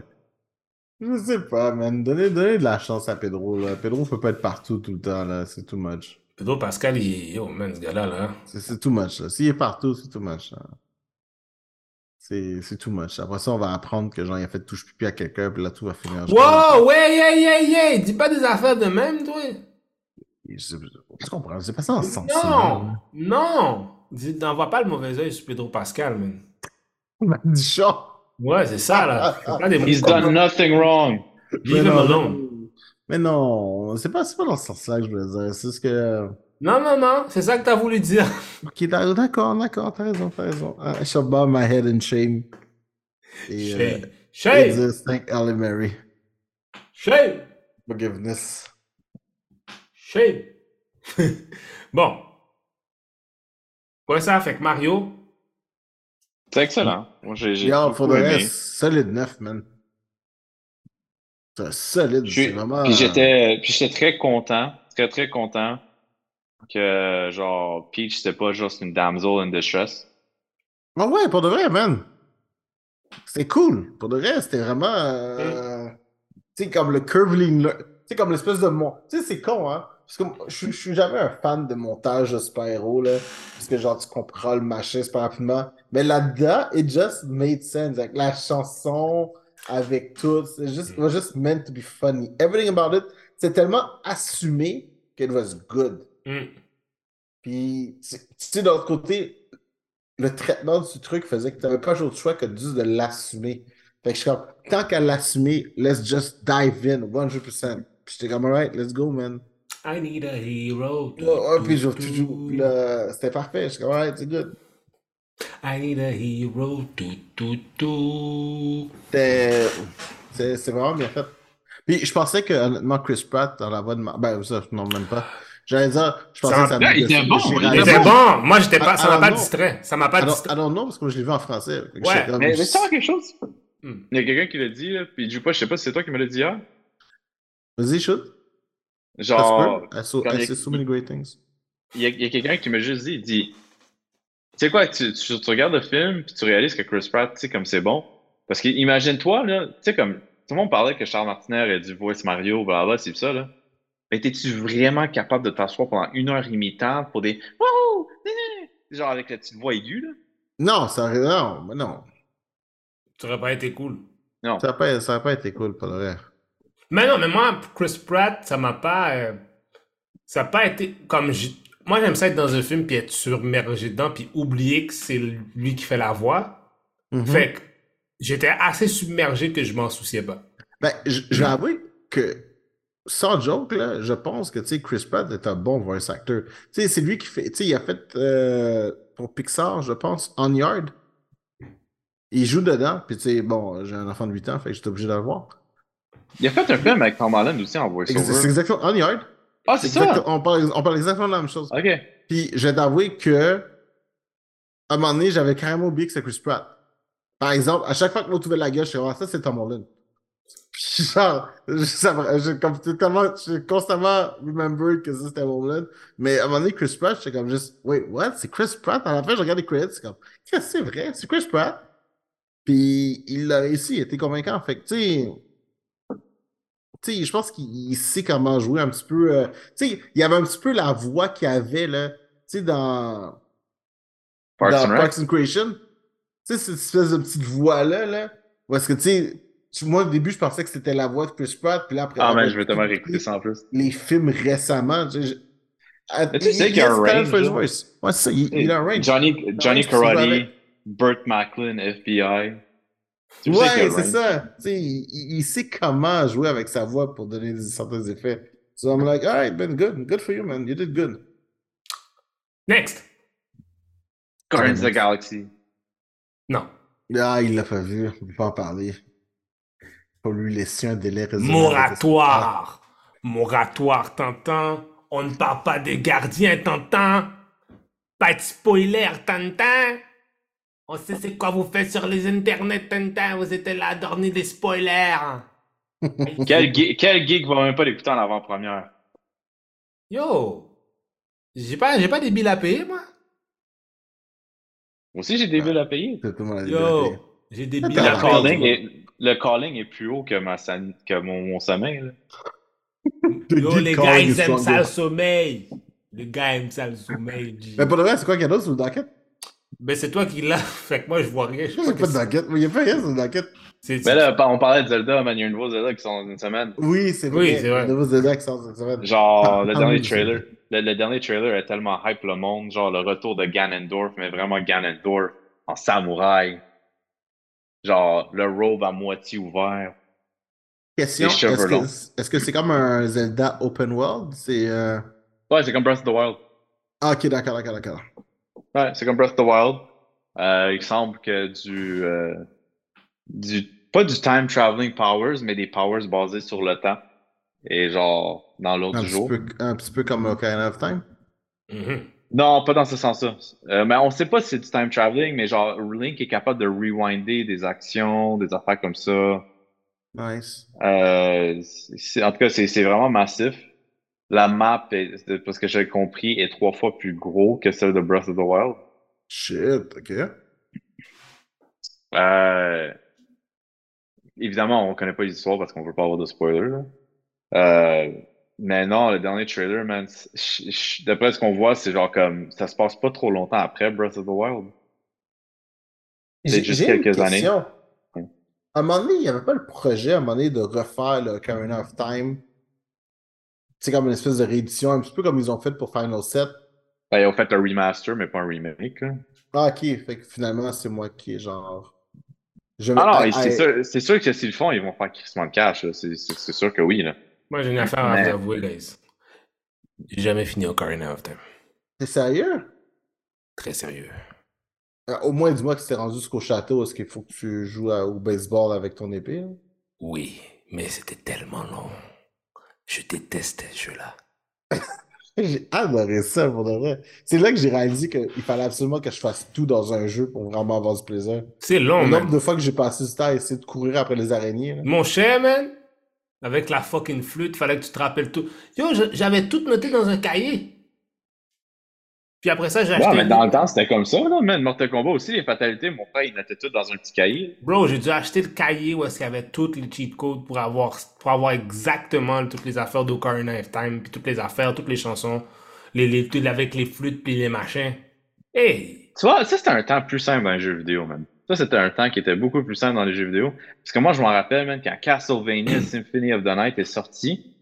Je sais pas, man. Donnez, donnez de la chance à Pedro, là. Pedro peut pas être partout tout le temps, là. C'est too much. Pedro Pascal, il est. Yo, man, ce gars-là, là. C'est too much, là. S'il est partout, c'est too much, là. C'est c'est too much. Après ça, on va apprendre que, genre, il a fait touche pipi à quelqu'un, puis là, tout va finir. Wow, ouais, yeah, yeah, yeah. Dis pas des affaires de même, toi. Je, comprends. C'est pas ça en sens. Non, non. N'envoie pas le mauvais œil sur Pedro Pascal, man. Il m'a dit chat. Ouais, c'est ça, là. Fais pas des He's mots comme done nothing wrong. Leave him alone. Mais non, c'est pas, c'est pas dans ce sens-là que je voulais dire. C'est ce que. Non, non, non. C'est ça que t'as voulu dire. Ok, d'ac- d'accord, d'accord, t'as raison, t'as raison. Ah, I shall bow my head in shame. Et, euh, Shame. Shame. dire, thank Halle Mary. Shame. Forgiveness. Shame. bon. Ouais, ça fait que Mario? C'est excellent. Moi, j'ai j'ai faudrait solide 9, man. C'est solide, Je c'est vraiment. Puis j'étais, puis j'étais très content, très très content que genre Peach c'était pas juste une damsel in distress. Ah ouais, pour de vrai, man. C'était cool. Pour de vrai, c'était vraiment. euh, Tu sais, comme le curving. Tu sais, comme l'espèce de. Mon... Tu sais, c'est con, hein. Parce que je suis jamais un fan de montage de super-héros, là. Parce que, genre, tu comprends le machin super rapidement. Mais là-dedans, it just made sense. Avec la chanson, avec tout. C'est juste, it was just meant to be funny. Everything about it, c'est tellement assumé qu'it was good. Hmm. Puis, tu sais, de l'autre côté, le traitement du truc faisait que tu n'avais pas d'autre choix que juste de l'assumer. Fait que je suis comme, tant qu'à l'assumer, let's just dive in 100%. Puis j'étais comme, alright, let's go, man. I need a hero. Ouais, puis je- tu joues. Puis là, c'était parfait. J'étais comme, alright, c'est good. I need a hero. Tu, tu. C'était- C'est c'est vraiment bien fait. Puis je pensais que, honnêtement, Chris Pratt, dans la voix de. Ma... Ben, ça, non, même pas. J'allais dire, je pensais Ça- que ça il était bon, il était bon. Moi, j'étais pas, ça m'a pas non. distrait. Ça m'a pas I don't, distrait. Don't know, parce que moi, je l'ai vu en français. Ouais, comme- Mais, mais tu sais quelque chose? Hmm. Il y a quelqu'un qui l'a dit, là, puis du coup, je sais pas si c'est toi qui me l'as dit hier. Vas-y, shoot. Genre, I saw, I il y a- see so many great things. il y a, il y a quelqu'un qui m'a juste dit, il dit, tu sais quoi, tu, tu, tu regardes le film, puis tu réalises que Chris Pratt, tu sais, comme c'est bon. Parce que imagine-toi, là, tu sais, comme, tout le monde parlait que Charles Martinet a du voice Mario, blablabla, c'est ça, là. Mais t'es-tu vraiment capable de t'asseoir pendant une heure et demie de temps pour des Wouhou! Genre avec la petite voix aiguë, là? Non, ça aurait, non, mais non. Ça aurait pas été cool. Non. Ça n'a pas, ça aurait pas été cool, pour le vrai. Mais non, mais moi, Chris Pratt, ça m'a pas. euh, ça n'a pas été comme. Moi, j'aime ça être dans un film puis être submergé dedans puis oublier que c'est lui qui fait la voix. Mhm. Fait que j'étais assez submergé que je m'en souciais pas. Ben, je vais avouer que, sans joke, là, je pense que, tu sais, Chris Pratt est un bon voice actor. Tu sais, c'est lui qui fait, tu sais, il a fait, euh, pour Pixar, je pense, On Yard. Il joue dedans, puis tu sais, bon, j'ai un enfant de 8 ans, fait que j'étais obligé de le voir. Il a fait un film avec Tom Holland aussi en Ex- C'est exactement, On Yard. Ah, c'est ça? on, parle, on parle exactement de la même chose. Ok. Puis je vais t'avouer que à un moment donné, j'avais carrément oublié que c'était Chris Pratt. Par exemple, à chaque fois que l'autre ouvrait la gueule, je suis ah, ça c'est Tom Holland. Puis genre, je- ça j'ai comme totalement, j'ai constamment remembered que ça c'était Tom Holland. Mais à un moment donné, Chris Pratt, j'étais comme juste, wait, what? C'est Chris Pratt? À la fin, je regarde les credits, c'est comme, qu'est-ce que c'est vrai? C'est Chris Pratt? Puis il l'a réussi, il était convaincant. Fait que, tu sais, sais, je pense qu'il sait comment jouer un petit peu. euh, tu sais, il y avait un petit peu la voix qu'il avait, là, tu sais, dans, Parks dans and. Parks and Creation. Tu sais, cette espèce de petite voix-là, là. Parce que, tu sais, moi, au début, je pensais que c'était la voix de Chris Pratt, puis là, après. Ah, avoir je vais tellement réécouter ça en plus. Les films récemment, tu sais, Mais tu qu'il y a un range. Ouais, c'est ça, il, il a un range. Johnny, Johnny Karate. Burt Macklin, FBI. Tu Ouais, c'est ça. Tu sais, il, il- sait comment jouer avec sa voix pour donner des- certains effets. So I'm like, alright, man, good. Good for you, man. You did good. Next. Guardians of the Galaxy. Non. Ah, il l'a pas vu. On peut pas en parler. Faut lui laisser un délai raisonnable. Moratoire. Moratoire, Tintin. On ne parle pas des gardiens, Tintin. Pas de spoiler, Tintin. On sait c'est quoi vous faites sur les internets, Tintin. Vous étiez là à donner des spoilers. Quel, ge- quel geek va même pas l'écouter en avant-première? Yo. J'ai pas, j'ai pas des billes à payer, moi. Moi aussi, j'ai des billes à payer. Le. Yo. J'ai des Ah, billes à Le payer. calling, est, le calling est plus haut que, ma san- que mon, mon sommeil. là. Yo, les gars, ils aiment ça le sommeil. Les gars aiment ça le sommeil. Mais pour de vrai, c'est quoi qu'il y a d'autre sur le docket? Ben, c'est toi qui l'as. Fait que moi, je vois rien. Je sais Il n'y pas a pas de docket. Il n'y a pas rien sur Mais là, on parlait de Zelda, man. Il y a un nouveau Zelda qui sort dans une semaine. Oui, c'est vrai. Oui, c'est vrai. Le nouveau Zelda qui sort cette semaine. Genre, Ah, le ah dernier oui, trailer. Le, le dernier trailer est tellement hype le monde. Genre, le retour de Ganondorf, mais vraiment Ganondorf en samouraï. Genre, le robe à moitié ouvert. Question, est-ce que est-ce que c'est comme un Zelda open world? C'est... euh, Ouais, c'est comme Breath of the Wild. Ah, ok, d'accord, d'accord, d'accord. Ouais, c'est comme Breath of the Wild. Euh, il semble que du, euh, du. Pas du time traveling powers, mais des powers basés sur le temps. Et genre, dans l'autre Un du petit, jour. peu, un petit peu comme Ocarina of Time? Mhm. Non, pas dans ce sens-là. Euh, mais on sait pas si c'est du time traveling, mais genre, Link est capable de rewinder des actions, des affaires comme ça. Nice. Euh, c'est- en tout cas, c'est vraiment massif. La map, est, parce que j'ai compris, est trois fois plus gros que celle de Breath of the Wild. Shit, ok. Euh, évidemment, on connaît pas les histoires parce qu'on veut pas avoir de spoilers. Euh, mais non, le dernier trailer, man, d'après ce qu'on voit, c'est genre comme ça se passe pas trop longtemps après Breath of the Wild. C'est juste une quelques années. À un moment donné, il n'y avait pas le projet, à un moment donné, de refaire le Ocarina of Time? C'est comme une espèce de réédition, un petit peu comme ils ont fait pour Final 7. Ben, ils ont fait un remaster, mais pas un remake. là. Ah, ok. Fait que finalement, c'est moi qui est genre. Je Ah non, c'est sûr, c'est sûr que s'ils le font, ils vont faire crissement de cash. là. C'est sûr que oui. Là. Moi, j'ai une affaire à Mais- vous avouer, guys. J'ai jamais fini Ocarina of Time. T'es sérieux? Très sérieux. Euh, Au moins, dis-moi que tu t'es rendu jusqu'au château. Est-ce qu'il faut que tu joues à- au baseball avec ton épée? hein? Oui, mais c'était tellement long. Je détestais ce jeu-là. J'ai adoré ça, pour de vrai. C'est là que j'ai réalisé qu'il fallait absolument que je fasse tout dans un jeu pour vraiment avoir du plaisir. C'est long, Le man. nombre de fois que j'ai passé du temps à essayer de courir après les araignées. là. Mon cher, man, avec la fucking flûte, fallait que tu te rappelles tout. Yo, je- j'avais tout noté dans un cahier. Puis après ça, j'ai acheté. Ouais, mais dans le temps, c'était comme ça. Là, man. Mortal Kombat aussi, les fatalités, mon frère, il notait tout dans un petit cahier. Bro, j'ai dû acheter le cahier où est-ce qu'il y avait tous les cheat codes pour avoir, pour avoir exactement toutes les affaires d'Ocarina of Time, puis toutes les affaires, toutes les chansons, les, les, tout- avec les flûtes, puis les machins. Hey! Tu vois, ça, c'était un temps plus simple dans les jeux vidéo, man. Ça, c'était un temps qui était beaucoup plus simple dans les jeux vidéo. Parce que moi, je m'en rappelle, man, quand Castlevania Symphony of the Night est sorti,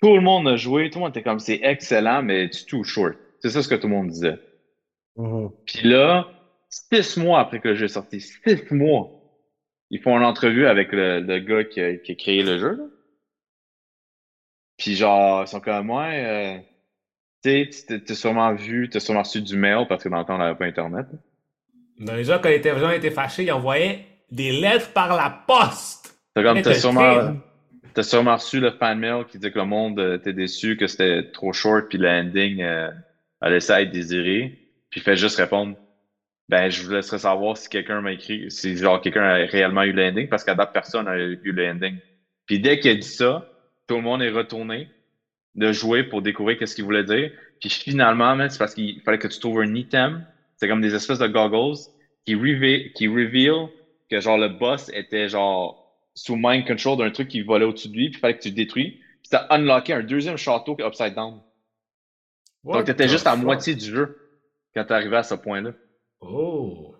tout le monde a joué, tout le monde était comme, c'est excellent, mais it's too short. C'est ça ce que tout le monde disait. Mhm. Puis là, six mois après que le jeu est sorti, six mois, ils font une entrevue avec le, le gars qui a, qui a créé le jeu. là. Puis genre, ils sont comme, ouais, euh, tu sais, tu t'as sûrement vu, t'as sûrement reçu du mail parce que dans le temps, on n'avait pas Internet. Dans les gens, quand les gens étaient fâchés, ils envoyaient des lettres par la poste. T'as comme, sûrement, t'as sûrement reçu le fan mail qui dit que le monde euh, était déçu, que c'était trop short, puis le ending euh, a laissé être désiré. Puis fait juste répondre, ben, je vous laisserai savoir si quelqu'un m'a écrit, si genre quelqu'un a réellement eu le ending, parce qu'à date, personne n'a eu le ending. Puis dès qu'il a dit ça, tout le monde est retourné de jouer pour découvrir qu'est-ce qu'il voulait dire. Puis finalement, c'est parce qu'il fallait que tu trouves un item. C'est comme des espèces de goggles qui, reve- qui reveal que genre le boss était genre sous mind control d'un truc qui volait au-dessus de lui, puis il fallait que tu le détruis. Puis ça unlocké un deuxième château upside down. What Donc, t'étais the juste à moitié du jeu quand t'es arrivé à ce point-là. Oh.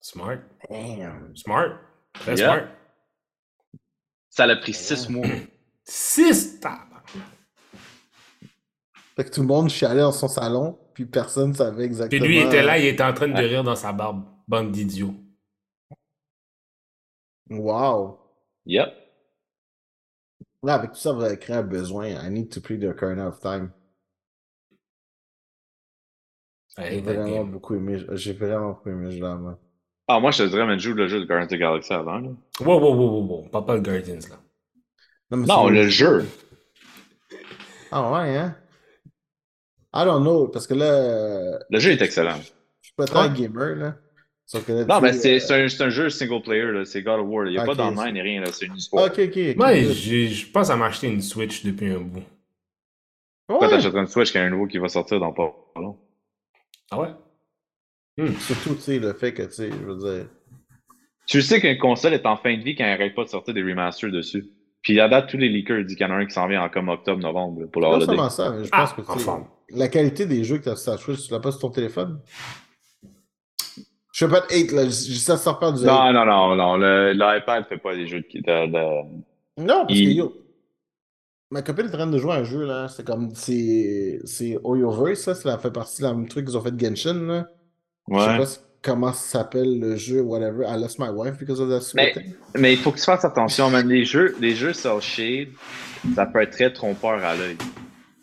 Smart. Damn. Smart. Très Yeah. smart. Ça l'a pris six mois. 6 Fait que tout le monde chialait dans son salon, puis personne savait Puis exactement. lui, il était là, il était en train de rire dans sa barbe. Bande d'idiots. Wow. Yep. Là, avec tout ça, vous avez créé un besoin. I need to play the Ocarina of Time. J'ai vraiment game. beaucoup aimé. J'ai vraiment beaucoup aimé ce jeu-là, moi. Ah, moi, je te dirais, mais joue le jeu de Guardians of the Galaxy avant. là. Wow, wow, wow, wow, wow. Pas pas le Guardians, là. mais Non, le jeu. Ah ouais, hein? I don't know, parce que là, euh, Le jeu est excellent. je suis pas tant Ouais. gamer, là. Sauf que là, Non, mais c'est euh, c'est un, jeu single player, là. c'est God of War. Il n'y a Ok, pas d'online ni rien, là. c'est une histoire. Ok, ok. Moi, je pense à m'acheter une Switch depuis un bout. Pourquoi Ouais? t'achèterais une Switch qu'il y a un nouveau qui va sortir dans pas long? Ah ouais? Surtout, tu sais, le fait que, tu sais, je veux dire. Tu sais qu'une console est en fin de vie quand elle arrête pas de sortir des remasters dessus. Puis à date, tous les leakers disent qu'il y en a un qui s'en vient en comme octobre-novembre pour le Non holiday. seulement ça, mais je Ah, pense que, tu sais, enfin. la qualité des jeux que tu as sur tu l'as pas sur ton téléphone? Je fais pas de hate, là. Je ça sans faire du hate. Non, non, non, non. L'iPad fait pas des jeux de. de- de- Non, parce Il- que yo, ma copine est en train de jouer à un jeu là, c'est comme c'est c'est Oyoverse, ça, ça fait partie du même truc qu'ils ont fait de Genshin là. Je sais Ouais. pas si- comment ça s'appelle le jeu, whatever. I lost my wife because of that Mais-. Mais il faut que tu fasses attention, man. Les jeux, les jeux Cell Shade, ça peut être très trompeur à l'œil.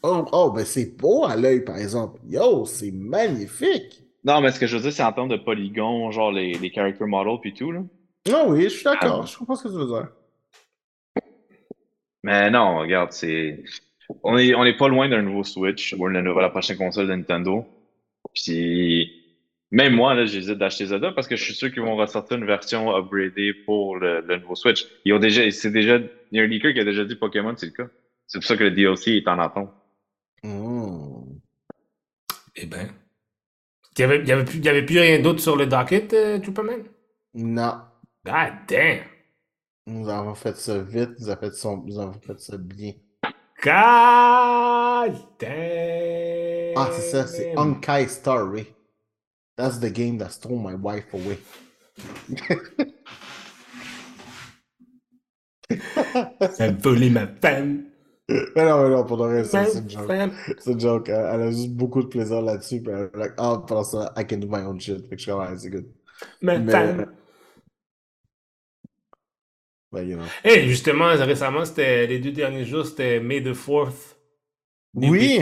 Oh, oh, ben c'est beau à l'œil par exemple. Yo, c'est magnifique. Non, mais ce que je veux dire, c'est en termes de polygons, genre les, les character models puis tout, là. Non, oui, je suis d'accord. Ah. Je comprends ce que tu veux dire. Mais non, regarde, c'est. On est, on est pas loin d'un nouveau Switch ou la, nouvelle- la prochaine console de Nintendo. Puis, même moi, là, j'hésite d'acheter Zelda parce que je suis sûr qu'ils vont ressortir une version upgradée pour le, le nouveau Switch. Ils ont déjà, c'est déjà, il y a un leaker qui a déjà dit Pokémon, c'est le cas. C'est pour ça que le DLC est en attente. Hmm. Eh ben. Il y avait, y avait, plus, y avait plus rien d'autre sur le docket, euh, Superman? Non. God damn! Nous avons fait ça vite, nous avons fait ça, nous avons fait ça bien. God damn! Ah, c'est ça, c'est Honkai Star Rail. That's the game that stole my wife away. Ça a volé ma femme. Mais non, mais non, pour de vrai, c'est une joke. femme. C'est une joke. Elle, elle a juste beaucoup de plaisir là-dessus. Puis elle est like, ah, pendant ça, I can do my own shit. Fait que je suis comme, c'est good. Ma Mais- femme. Ben, you know. Hey, justement, récemment, c'était les deux derniers jours, c'était May the 4th. Oui.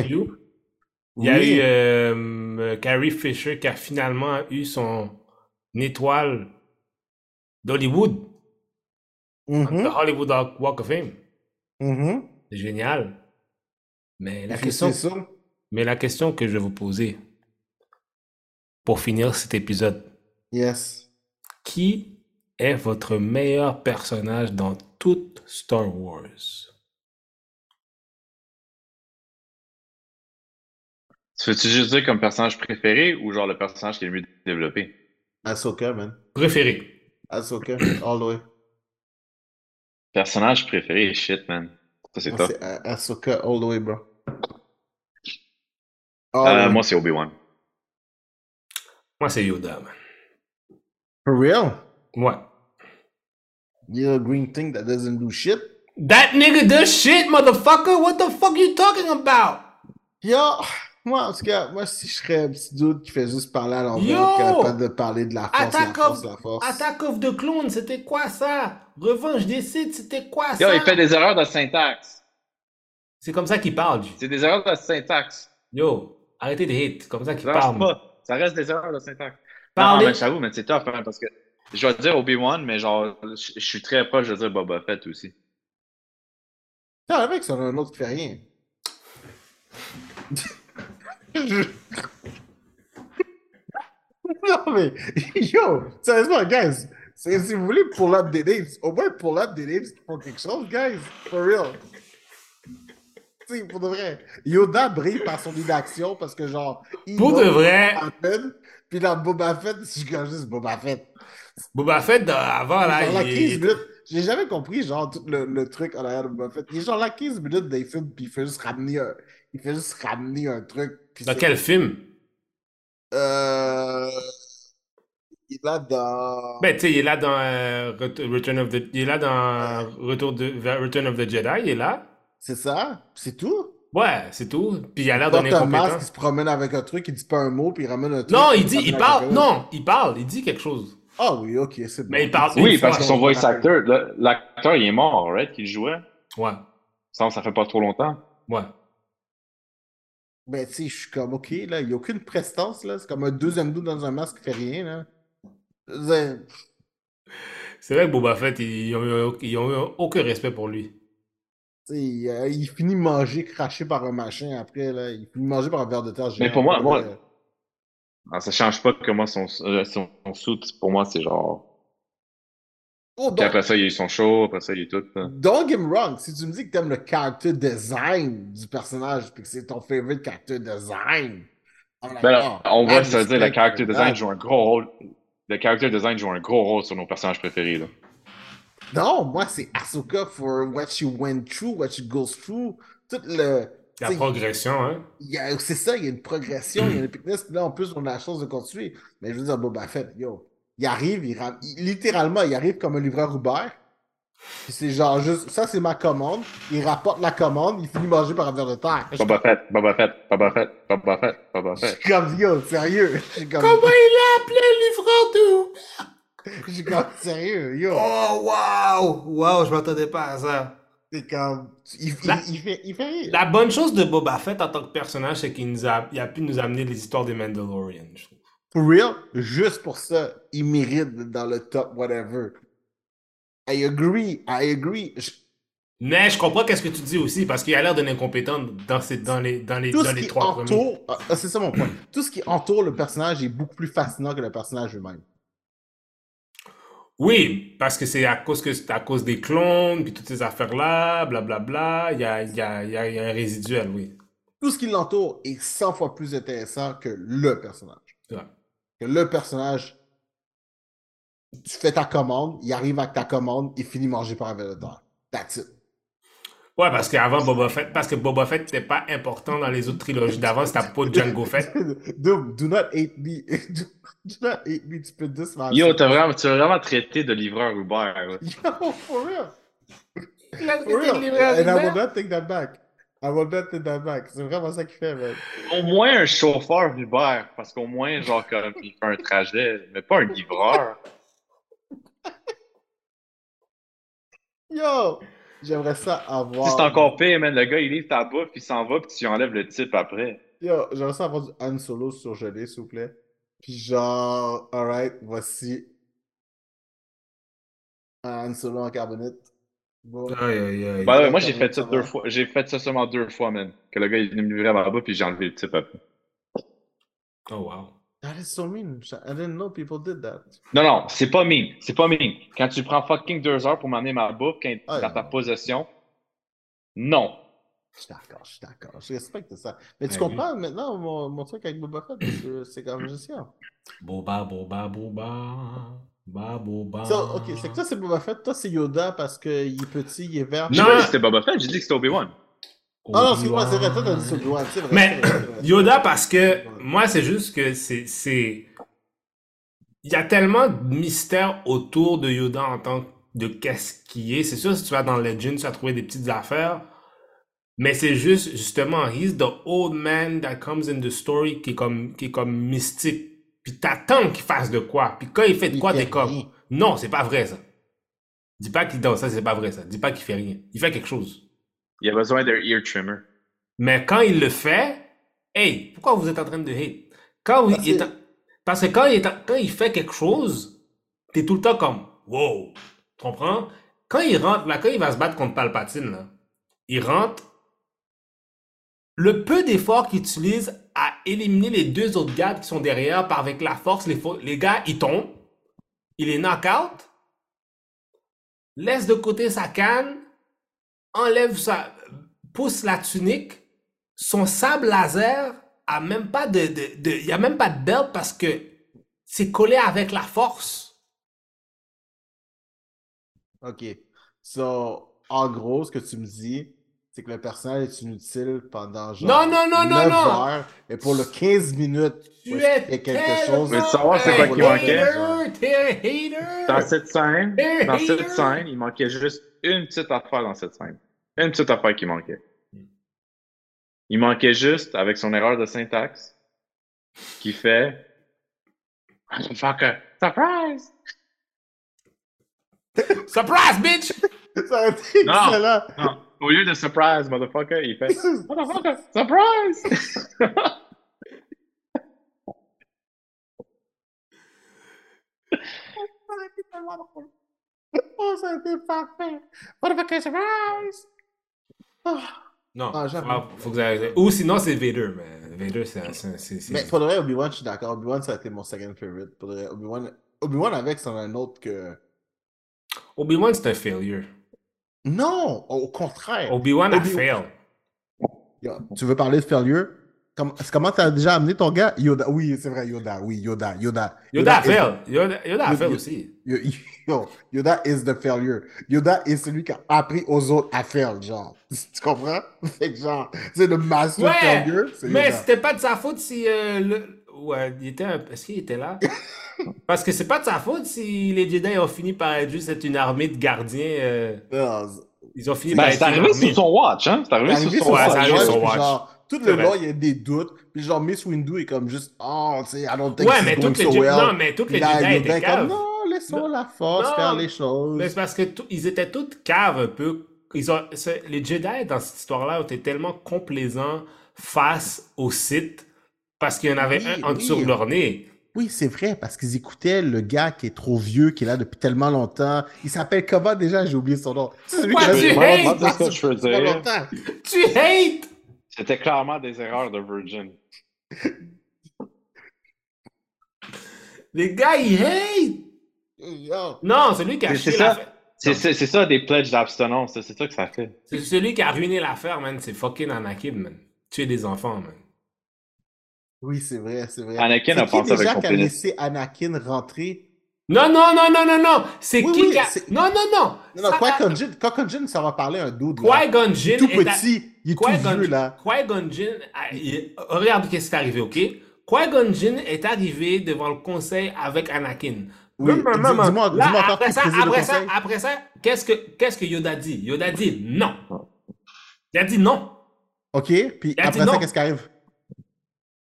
Il y a eu euh, Carrie Fisher qui a finalement eu son étoile d'Hollywood, Mhm, the Hollywood Walk of Fame. mhm. C'est génial. Mais la, question, mais la question que je vais vous poser pour finir cet épisode, Yes. qui est votre meilleur personnage dans toute Star Wars? Tu veux-tu juste dire comme personnage préféré ou genre le personnage qui est le mieux développé? Ahsoka, man. Préféré. Ahsoka, all the way. Personnage préféré, shit, man. Ça, c'est Moi, top. c'est Ah- Ahsoka, all the way, bro. Euh, All the way. moi, c'est Obi-Wan. Moi, c'est Yoda, man. For real? Ouais. You're a green thing that doesn't do shit? That nigga does shit, motherfucker! What the fuck you talking about? Yo, moi, en tout cas, moi, si je serais un petit doute qui fait juste parler à l'envers, Yo! capable de parler de la force, Attack la force, of, la force. Attack of the Clones, c'était quoi ça? Revanche des Sith, c'était quoi Yo, ça? il fait des erreurs de syntaxe. C'est comme ça qu'il parle. C'est des erreurs de syntaxe. Yo, arrêtez de c'est comme ça qu'il Ça parle. pas. Ça reste des erreurs de syntaxe. Parlez- Non, mais j'avoue, mais c'est tough, hein, parce que je vais dire Obi-Wan, mais genre, je je suis très proche de dire Boba Fett aussi. Non, le mec, c'est un autre qui fait rien. Je- non, mais, yo, sérieusement, guys, si vous voulez pull up des names, au moins pull up des names font quelque chose, guys, for real. Tu sais, pour de vrai, Yoda brille par son inaction parce que, genre, il Pour de vrai, puis dans Boba Fett, je suis comme juste Boba Fett. Boba Fett, avant, là, il 15 est- minutes. J'ai jamais compris, genre, tout le, le truc en arrière de Boba Fett. Il est genre là 15 minutes des films, puis il fait juste ramener un, il fait juste ramener un truc. puis Dans quel film? Euh... Il est là dans... Ben, tu sais, il est là dans euh, Ret- Return of the... Il est là dans Retour de... Return of the Jedi, il est là. C'est ça? C'est tout? Ouais, c'est tout. Puis il a l'air d'un masque, il incompétent. se promène avec un truc, il dit pas un mot, puis il ramène un truc. Non, il dit, il parle. Non, il parle, il dit quelque chose. Ah oui, ok, c'est bon. Mais il parle- Oui, parce que son on- voice actor, l'acteur, il est mort, right, qu'il jouait? Ouais, Ça, ça fait pas trop longtemps. ouais. Ben, tu sais, je suis comme, ok, là, il n'y a aucune prestance, là. C'est comme un deuxième doux dans un masque qui fait rien, là. C'est- C'est vrai que Boba Fett, ils ont, eu, ils ont eu aucun respect pour lui. tu sais, il, euh, il finit manger, craché par un machin après, là. Il finit manger par un verre de terre géant. Mais pour moi- moi- Euh, ça change pas que moi, son, euh, son, son suit, pour moi, c'est genre. Oh, Puis après ça, il y a eu son show, après ça, il y a eu tout. don't get me wrong, si tu me dis que t'aimes le character design du personnage, puis que c'est ton favorite character design, like, Ben là, oh, on voit, mad ça veut dire, le character for design joue un gros rôle. Le character design joue un gros rôle sur nos personnages préférés, là. Non, moi, c'est Asuka for what she went through, what she goes through. Tout le. La progression, hein. il y a- C'est ça, il y a une progression, il y a une. Puis là, en plus, on a la chance de continuer. Mais je veux dire, Boba Fett, yo, il arrive, il, littéralement, il arrive comme un livreur Uber. Puis c'est genre juste, ça c'est ma commande. Il rapporte la commande, il finit manger par un verre de terre. Je Boba Fett, Boba Fett, Boba Fett, Boba Fett, Boba je Fett. suis comme, yo, sérieux? Je suis comme, il a appelé le livreur de... je suis comme, sérieux, yo? Oh, wow! Wow, je m'attendais pas à ça. C'est comme, il, La- il fait, il fait. La bonne chose de Boba Fett en tant que personnage, c'est qu'il nous a, il a pu nous amener les histoires des Mandalorians, je trouve. For real, juste pour ça, il mérite dans le top, whatever. I agree, I agree. Je- Mais je comprends qu'est-ce que tu dis aussi, parce qu'il a l'air d'un incompétent dans, ces, dans les, dans les, tout dans ce les qui trois premiers. entoure, ah, ah, c'est ça mon point. Tout ce qui entoure le personnage est beaucoup plus fascinant que le personnage lui-même. Oui, parce que c'est à cause que c'est à cause des clones, puis toutes ces affaires-là, blablabla, il y a, y, a, il y a- il y a un résiduel, oui. Tout ce qui l'entoure est 100 fois plus intéressant que le personnage. Vrai. Que le personnage, tu fais ta commande, il arrive avec ta commande, il finit manger par un verre de terre. That's it. Ouais, parce qu'avant Boba Fett, parce que Boba Fett n'était pas important dans les autres trilogies d'avant, c'était pas Django Fett. Dude, do not hate me. Do, do not hate me, tu peux te dire Yo, t'as vraiment, tu as vraiment traité de livreur Uber. Yo, for real. Il a For real. And I will not take that back. I will not take that back. C'est vraiment ça qu'il fait, man. Au moins un chauffeur Uber, parce qu'au moins, genre, comme, il fait un trajet, mais pas un livreur. Yo! J'aimerais ça avoir. Si c'est encore pire, man, le gars, il livre ta bouffe, puis il s'en va, puis tu enlèves le type après. Yo, j'aimerais ça avoir du Han Solo surgelé, s'il vous plaît. Puis genre, alright, voici un Han Solo en carbonite. Bon. Aïe, aïe, aïe. Bah ouais, moi, j'ai fait ça deux fois. J'ai fait ça seulement deux fois, man. Que le gars, il est venu me livrer à ma bouffe, puis j'ai enlevé le type après. Oh, wow. That is so mean. I didn't know people did that. Non, non, c'est pas mean. C'est pas mean. Quand tu prends fucking deux heures pour m'amener ma bouffe, quand Ah, dans ta possession, non. Je suis d'accord, je suis d'accord. Je respecte ça. Mais tu Ouais, comprends maintenant mon, mon truc avec Boba Fett? c'est- comme gestion. Boba, boba, boba. Ba, boba. Ça, ok, c'est que toi, c'est Boba Fett. Toi, c'est Yoda parce qu'il est petit, il est vert. Non. c'était Boba Fett, j'ai dit que c'était Obi-Wan. Ah non, excuse-moi, c'est vrai. Toi, t'as dit Obi-Wan. C'est vrai. Mais. Yoda, parce que moi, c'est juste que c'est. c'est- Il y a tellement de mystère autour de Yoda en tant que de qu'est-ce qui est. C'est sûr, si tu vas dans Legend, tu vas trouver des petites affaires. Mais c'est juste, justement, he's the old man that comes in the story qui est comme, qui est comme mystique. Puis t'attends qu'il fasse de quoi. Puis quand il fait de Il quoi, t'es comme. rien. Non, c'est pas vrai, ça. Dis pas qu'il danse, ça, c'est pas vrai, ça. Dis pas qu'il fait rien. Il fait quelque chose. Il a besoin d'un ear trimmer. Mais quand il le fait, hey, pourquoi vous êtes en train de hate? Quand Parce il est en- Parce que quand il, est en- quand il fait quelque chose, t'es tout le temps comme wow. Tu comprends? Quand il rentre, là, quand il va se battre contre Palpatine, là, il rentre. Le peu d'efforts qu'il utilise à éliminer les deux autres gardes qui sont derrière par avec la force, les, les gars, ils tombent. Il est knock-out. Laisse de côté sa canne. Enlève sa. pousse la tunique. Son sable laser a même pas de. de, de- il y a même pas de belt parce que c'est collé avec la force. OK. So, en gros, ce que tu me dis, c'est que le personnage est inutile pendant genre Non, non, non, non, 9 non. heures, et pour le 15 minutes, Tu es il y a quelque chose. Mais tu savoir c'est quoi un qui manquait? hater, T'es un hater. Dans cette scène, dans cette scène, il manquait juste une petite affaire dans cette scène. Une petite affaire qui manquait. Il manquait juste, avec son erreur de syntaxe, qui fait Motherfucker, surprise! Surprise, bitch! Ça a été Non. excellent. Non, au lieu de surprise, motherfucker, il fait Motherfucker, surprise! Oh, ça a été parfait. Motherfucker surprise! Ah. Non, Ah, j'avoue. Ah, faut, faut que vous arrêtez. Ou sinon, c'est Vader, mais Vader, c'est. c'est- c'est- c'est- Mais pour de vrai, Obi-Wan, je suis d'accord. Obi-Wan, ça a été mon second favorite. Pour de vrai, Obi-Wan, Obi-Wan avec, c'en a un autre que. Obi-Wan, c'est un failure. Non, au contraire. Obi-Wan a fail. Yo, Tu veux parler de failure? Comme- Comment t'as déjà amené ton gars? Yoda. Oui, c'est vrai, Yoda. Oui, Yoda. Yoda. Yoda a fail. Yoda, Yoda a fail aussi. Yo- yo, Yoda is the failure. Yoda est celui qui a appris aux autres à faire, genre. Tu comprends? Fait que genre, c'est le master Ouais, failure. mais c'était pas de sa faute si euh, le... Ouais, il était un- Est-ce qu'il était là? Parce que c'est pas de sa faute si les Jedi ont fini par être juste être une armée de gardiens. euh, Ils ont fini Ben, par c'est être une arrivé armée. sous son watch, hein? C'est arrivé C'est sous son sur Ouais, son c'est watch. arrivé. Genre, tout C'est le long, il y a des doutes. Puis genre, Miss Windu est comme juste, oh, tu sais, I don't think Ouais, she's mais going toutes les so Jedi- well. non, mais toutes les Jedi étaient comme, caves. non, laissons la force Non, faire les choses. Mais c'est parce que ils étaient tous caves un peu. Ils ont, c'est- les Jedi dans cette histoire-là ont été tellement complaisants face aux Sith parce qu'il y en avait Oui, un en oui. dessous de leur nez. Oui, c'est vrai, parce qu'ils écoutaient le gars qui est trop vieux, qui est là depuis tellement longtemps. Il s'appelle comment déjà? J'ai oublié son nom. C'est celui Pourquoi qui est tu là hates? depuis Moi, c'est ce que je veux dire. Tu hates! C'était clairement des erreurs de Virgin. Les gars, ils hate! Non, celui qui a C'est- c'est ça. l'affaire. C'est c'est- c'est ça des pledges d'abstinence, c'est ça que ça fait. C'est celui qui a ruiné l'affaire, man. C'est fucking Anakin, man. Tuer des enfants, man. Oui, c'est vrai, c'est vrai. Anakin C'est a qui pensé avec qui a pénis? laissé Anakin rentrer? Non, non, non, non, non, non! C'est Oui, qui oui, qui Non, non, non! Non, non, Ça- Qui-Gon Jinn, Qui-Gon Jinn, ça va parler un dude. Qui-Gon Jinn tout est à- petit, il est tout vieux, là. Qui-Gon Jinn, a- il- regarde qu'est-ce qui est arrivé, ok? Qui-Gon Jinn est arrivé devant le conseil avec Anakin. Oui, dis- dis-moi- dis-moi encore après qui ça, après ça, après ça, qu'est-ce que, qu'est-ce que Yoda dit? Yoda dit non. Il a dit non. OK, puis après ça, qu'est-ce qui arrive?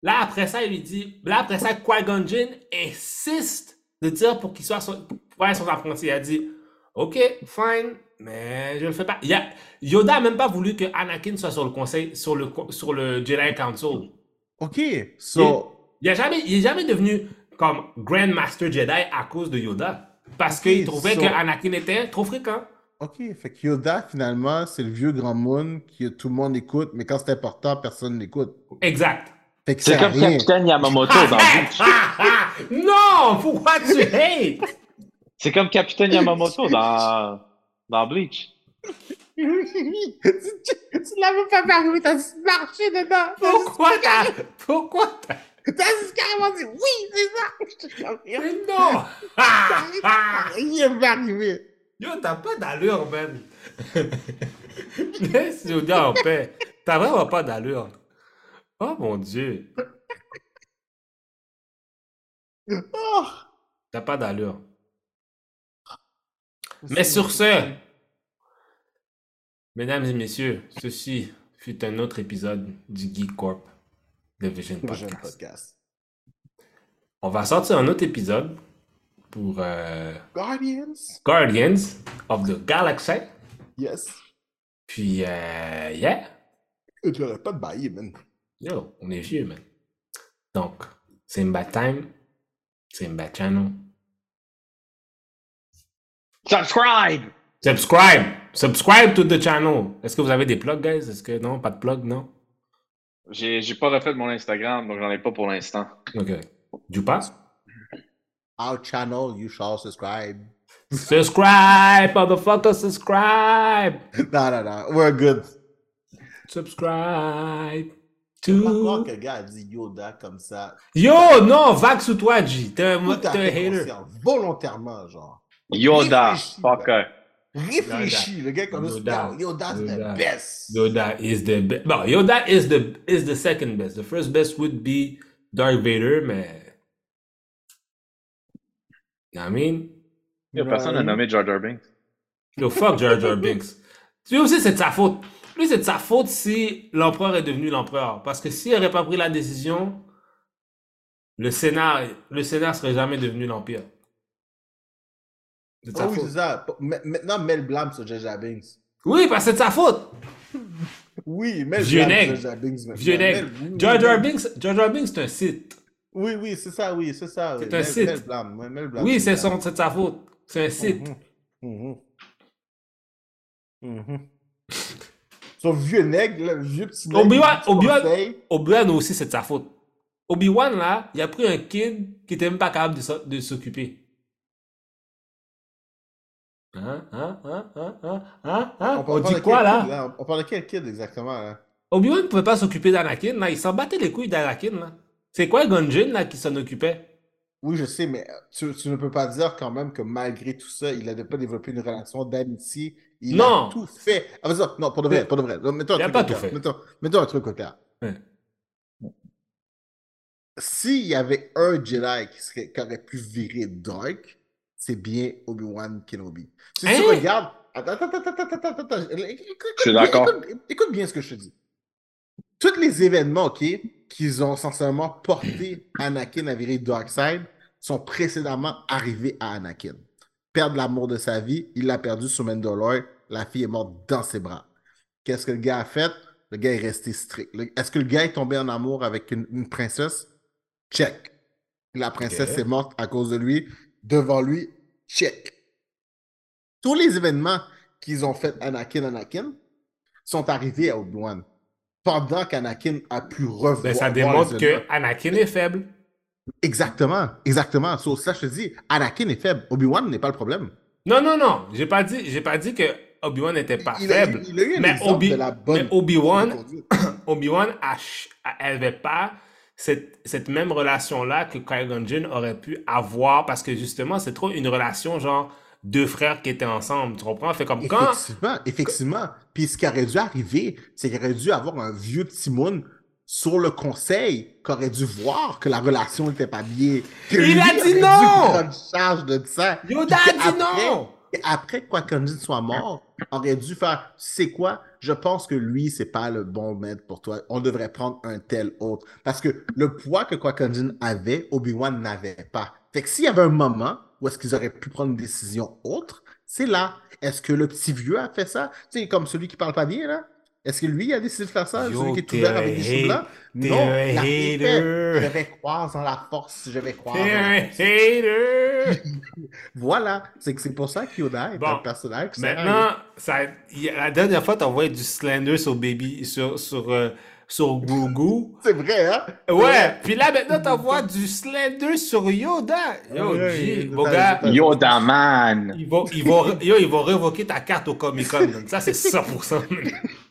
Là, après ça, il lui dit, là, après ça, Qui-Gon Jinn insiste de dire pour qu'il soit son, pour être son apprenti. Il a dit, OK, fine, mais je ne le fais pas. Il a- Yoda a même pas voulu que Anakin soit sur le conseil, sur le, sur le Jedi Council. OK, so... Il est jamais, il est jamais devenu comme Grand Master Jedi à cause de Yoda. Parce qu'il trouvait so- que Anakin était trop fréquent. OK, fait que Yoda, finalement, c'est le vieux grand moon que tout le monde écoute, mais quand c'est important, personne n'écoute. Exact. Fait que C'est comme rien. Capitaine Yamamoto dans Bleach. Non! Pourquoi tu hates? C'est comme Capitaine Yamamoto dans, dans Bleach. tu tu l'avais pas permis, t'as juste marché dedans. Pourquoi t'as... Pourquoi t'as... T'as juste carrément dit oui, c'est ça. Je te confirme. Mais non! Rien va arriver. Yo, t'as pas d'allure, man. Laisse Yoda en paix. T'as vraiment pas d'allure. Oh mon dieu. Oh. T'as pas d'allure. Mais sur ce, mesdames et messieurs, ceci fut un autre épisode du Geek Corp de Vision Podcast. podcast. On va sortir un autre épisode pour euh, Guardians. Guardians of the Galaxy. Yes. Puis, euh, yeah. Tu n'aurais pas de man. Yo, on est vieux, man. Donc, c'est une bad time. C'est une bad channel. Subscribe! Subscribe! Subscribe to the channel. Est-ce que vous avez des plugs, guys? Est-ce que non? Pas de plug, non? J'ai j'ai pas refait mon Instagram, donc j'en ai pas pour l'instant. Ok. Du pas? Our channel, you shall subscribe. Subscribe, motherfucker, subscribe! non, non, non. We're good. Subscribe Je peux pas croire to... que le gars a dit Yoda comme ça. Yo, non, vague sous toi, G. T'es un, un hater. volontairement, genre. Yoda, Réfléchis, fucker. Réfléchis, le gars comme Yoda. ça. Yoda's Yoda. the best. Yoda is the best. Bon, Yoda is the is the second best. The first best would be Darth Vader, mais. You know what I mean? Yo, personne n'a Right. nommé Jar Jar Binks. Yo, fuck Jar Jar Binks. Tu sais aussi, c'est de sa faute. Lui, c'est de sa faute si l'empereur est devenu l'empereur. Parce que s'il n'aurait pas pris la décision, le Sénat, le Sénat serait jamais devenu l'Empire. C'est de sa Ah oui, faute. c'est ça. Ma- Maintenant, mets le blâme sur Jar Binks. Oui, parce que c'est de sa faute. Oui, mets le blâme sur Jar Binks. Vieux nègre. mets- Binks, Binks, c'est un Sith. Oui, oui, c'est ça, oui, c'est ça. oui. C'est un Mets- site. Mets le blâme, mets- mets le blâme Oui, c'est Jar. son- c'est de sa faute. C'est un Sith. Mhm. Mhm. Mhm. Son vieux nègre, là, le vieux petit nègre. Obi-Wan- Obi-Wan-. Obi-Wan aussi, c'est de sa faute. Obi-Wan, là, il a pris un kid qui était même pas capable de s'o- de s'occuper. Hein, hein, hein, hein, hein, hein, hein? On, parle dit de quoi, quel là? kid, là? On parle de quel kid exactement, là? Obi-Wan ne pouvait pas s'occuper d'Anakin, là. Il s'en battait les couilles d'Anakin, là. C'est quoi Gunjin, là, qui s'en occupait? Oui, je sais, mais tu, tu ne peux pas dire quand même que malgré tout ça, il n'a pas développé une relation d'amitié. Il Non. a tout fait. Ah, non, pour de vrai, pour de vrai. Mettons un Il a truc pas au tout clair. fait. Mettons, mettons un truc au clair. Ouais. S'il y avait un Jedi qui, serait, qui aurait pu virer Dark, c'est bien Obi-Wan Kenobi. Si tu Hein? regardes. Attends, attends, attends, attends, attends, attends. Écoute, Je suis bien- d'accord. Écoute, écoute bien ce que je te dis. Tous les événements, OK, qu'ils ont essentiellement porté Anakin à virer Darkseid sont précédemment arrivés à Anakin. Perdre l'amour de sa vie, il l'a perdu sur Mandalore, la fille est morte dans ses bras. Qu'est-ce que le gars a fait? Le gars est resté strict. Est-ce que le gars est tombé en amour avec une, une princesse? Check. La princesse est morte à cause de lui. Devant lui, check. Tous les événements qu'ils ont fait Anakin, Anakin, sont arrivés à Obi-Wan. Pendant qu'Anakin a pu revoir. Ben, ça démontre que Anakin est faible. Exactement, exactement. Sur ça, je te dis, Anakin est faible. Obi-Wan n'est pas le problème. Non, non, non. J'ai pas dit, j'ai pas dit que Obi-Wan n'était pas il, a, faible. il a mais Obi- de la bonne mais Obi-Wan- conduite. Obi-Wan a ch- a- avait pas cette, cette même relation-là que Qui-Gon Jinn aurait pu avoir parce que justement, c'est trop une relation genre deux frères qui étaient ensemble. Tu comprends? Fait comme quand. Effectivement, effectivement. Puis ce qui aurait dû arriver, c'est qu'il aurait dû avoir un vieux Timon sur le conseil qui aurait dû voir que la relation n'était pas bien. Que Il a dit aurait dû non! prendre charge de ça. Yoda a dit qu'après- non! Et après que Qui-Gon soit mort, aurait dû faire, c'est quoi? Je pense que lui, c'est pas le bon maître pour toi. On devrait prendre un tel autre. Parce que le poids que Qui-Gon Jinn avait, Obi-Wan n'avait pas. Fait que s'il y avait un moment où est-ce qu'ils auraient pu prendre une décision autre, c'est là. Est-ce que le petit vieux a fait ça? Tu sais, comme celui qui parle pas bien, là? Est-ce que lui a décidé de faire ça? Yo, celui qui est t'es ouvert un avec des cheveux blancs? Non. Je vais croire en la force. Je vais croire hater! Voilà. C'est que c'est pour ça qu'Yoda est Bon, un personnage qui. Maintenant, ça, la dernière fois, t'as envoyé du Slender sur Baby, sur, sur, euh, sur Grogu. C'est vrai, hein? Ouais, puis là, maintenant, t'envoies du Slender sur Yoda. Yo, G, mon gars, Yoda man! ils vont, ils, vont, yo, ils vont révoquer ta carte au Comic Con. Ça, c'est 100%.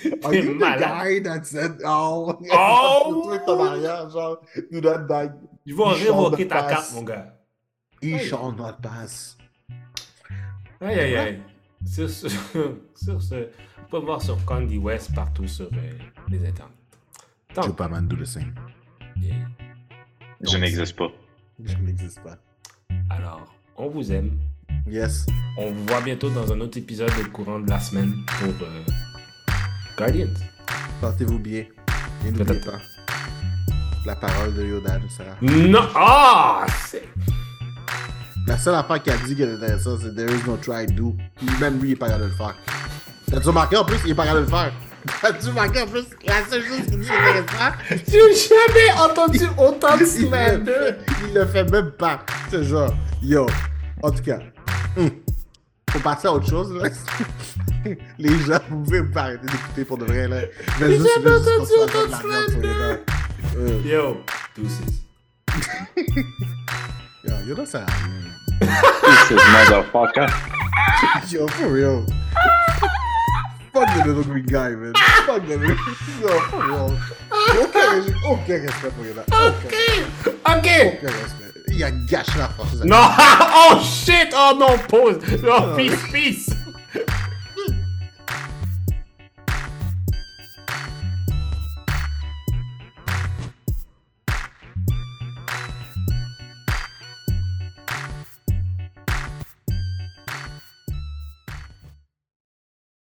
Are you the malade. guy that said, oh, Oh! truc en arrière, genre, do not die. Ils vont révoquer ta carte, mon gars. He shall not pass. Aïe, aïe, aïe. Sur ce, sur ce, vous pouvez voir sur Candy West partout sur euh, les internets. Tant Superman do the same. pis. Je n'existe pas. Je n'existe pas. Alors, on vous aime. Yes. On vous voit bientôt dans un autre épisode au courant de la semaine pour euh, Guardians. Portez-vous bien. Et n'oubliez pas. La parole de Yoda nous sera. Non! Ah! c'est- La seule affaire a dit qu'elle était ça, c'est There is no try do. Même lui, il est pas capable de le faire. T'as-tu remarqué en plus, il est pas capable de le faire? T'as-tu remarqué en plus, la seule chose qu'il dit, c'est de. J'ai jamais entendu autant de fait, il le fait même pas. C'est genre, yo. En tout cas, hum, faut passer à autre chose, là. Les gens, vous pouvez pas arrêter d'écouter pour de vrai, là. Mais J'ai juste- juste. Euh, Yo, deuces. Yo, Yoda, ça. This is motherfucker. Yo, for real. Fuck the little green guy, man. Fuck the little. Yo, for real. Aucun, aucun respect pour Yoda. Aucun, Ok! aucun respect. Garcia gâche la force. Non! Oh shit! Oh non, pause! Oh, peace, peace!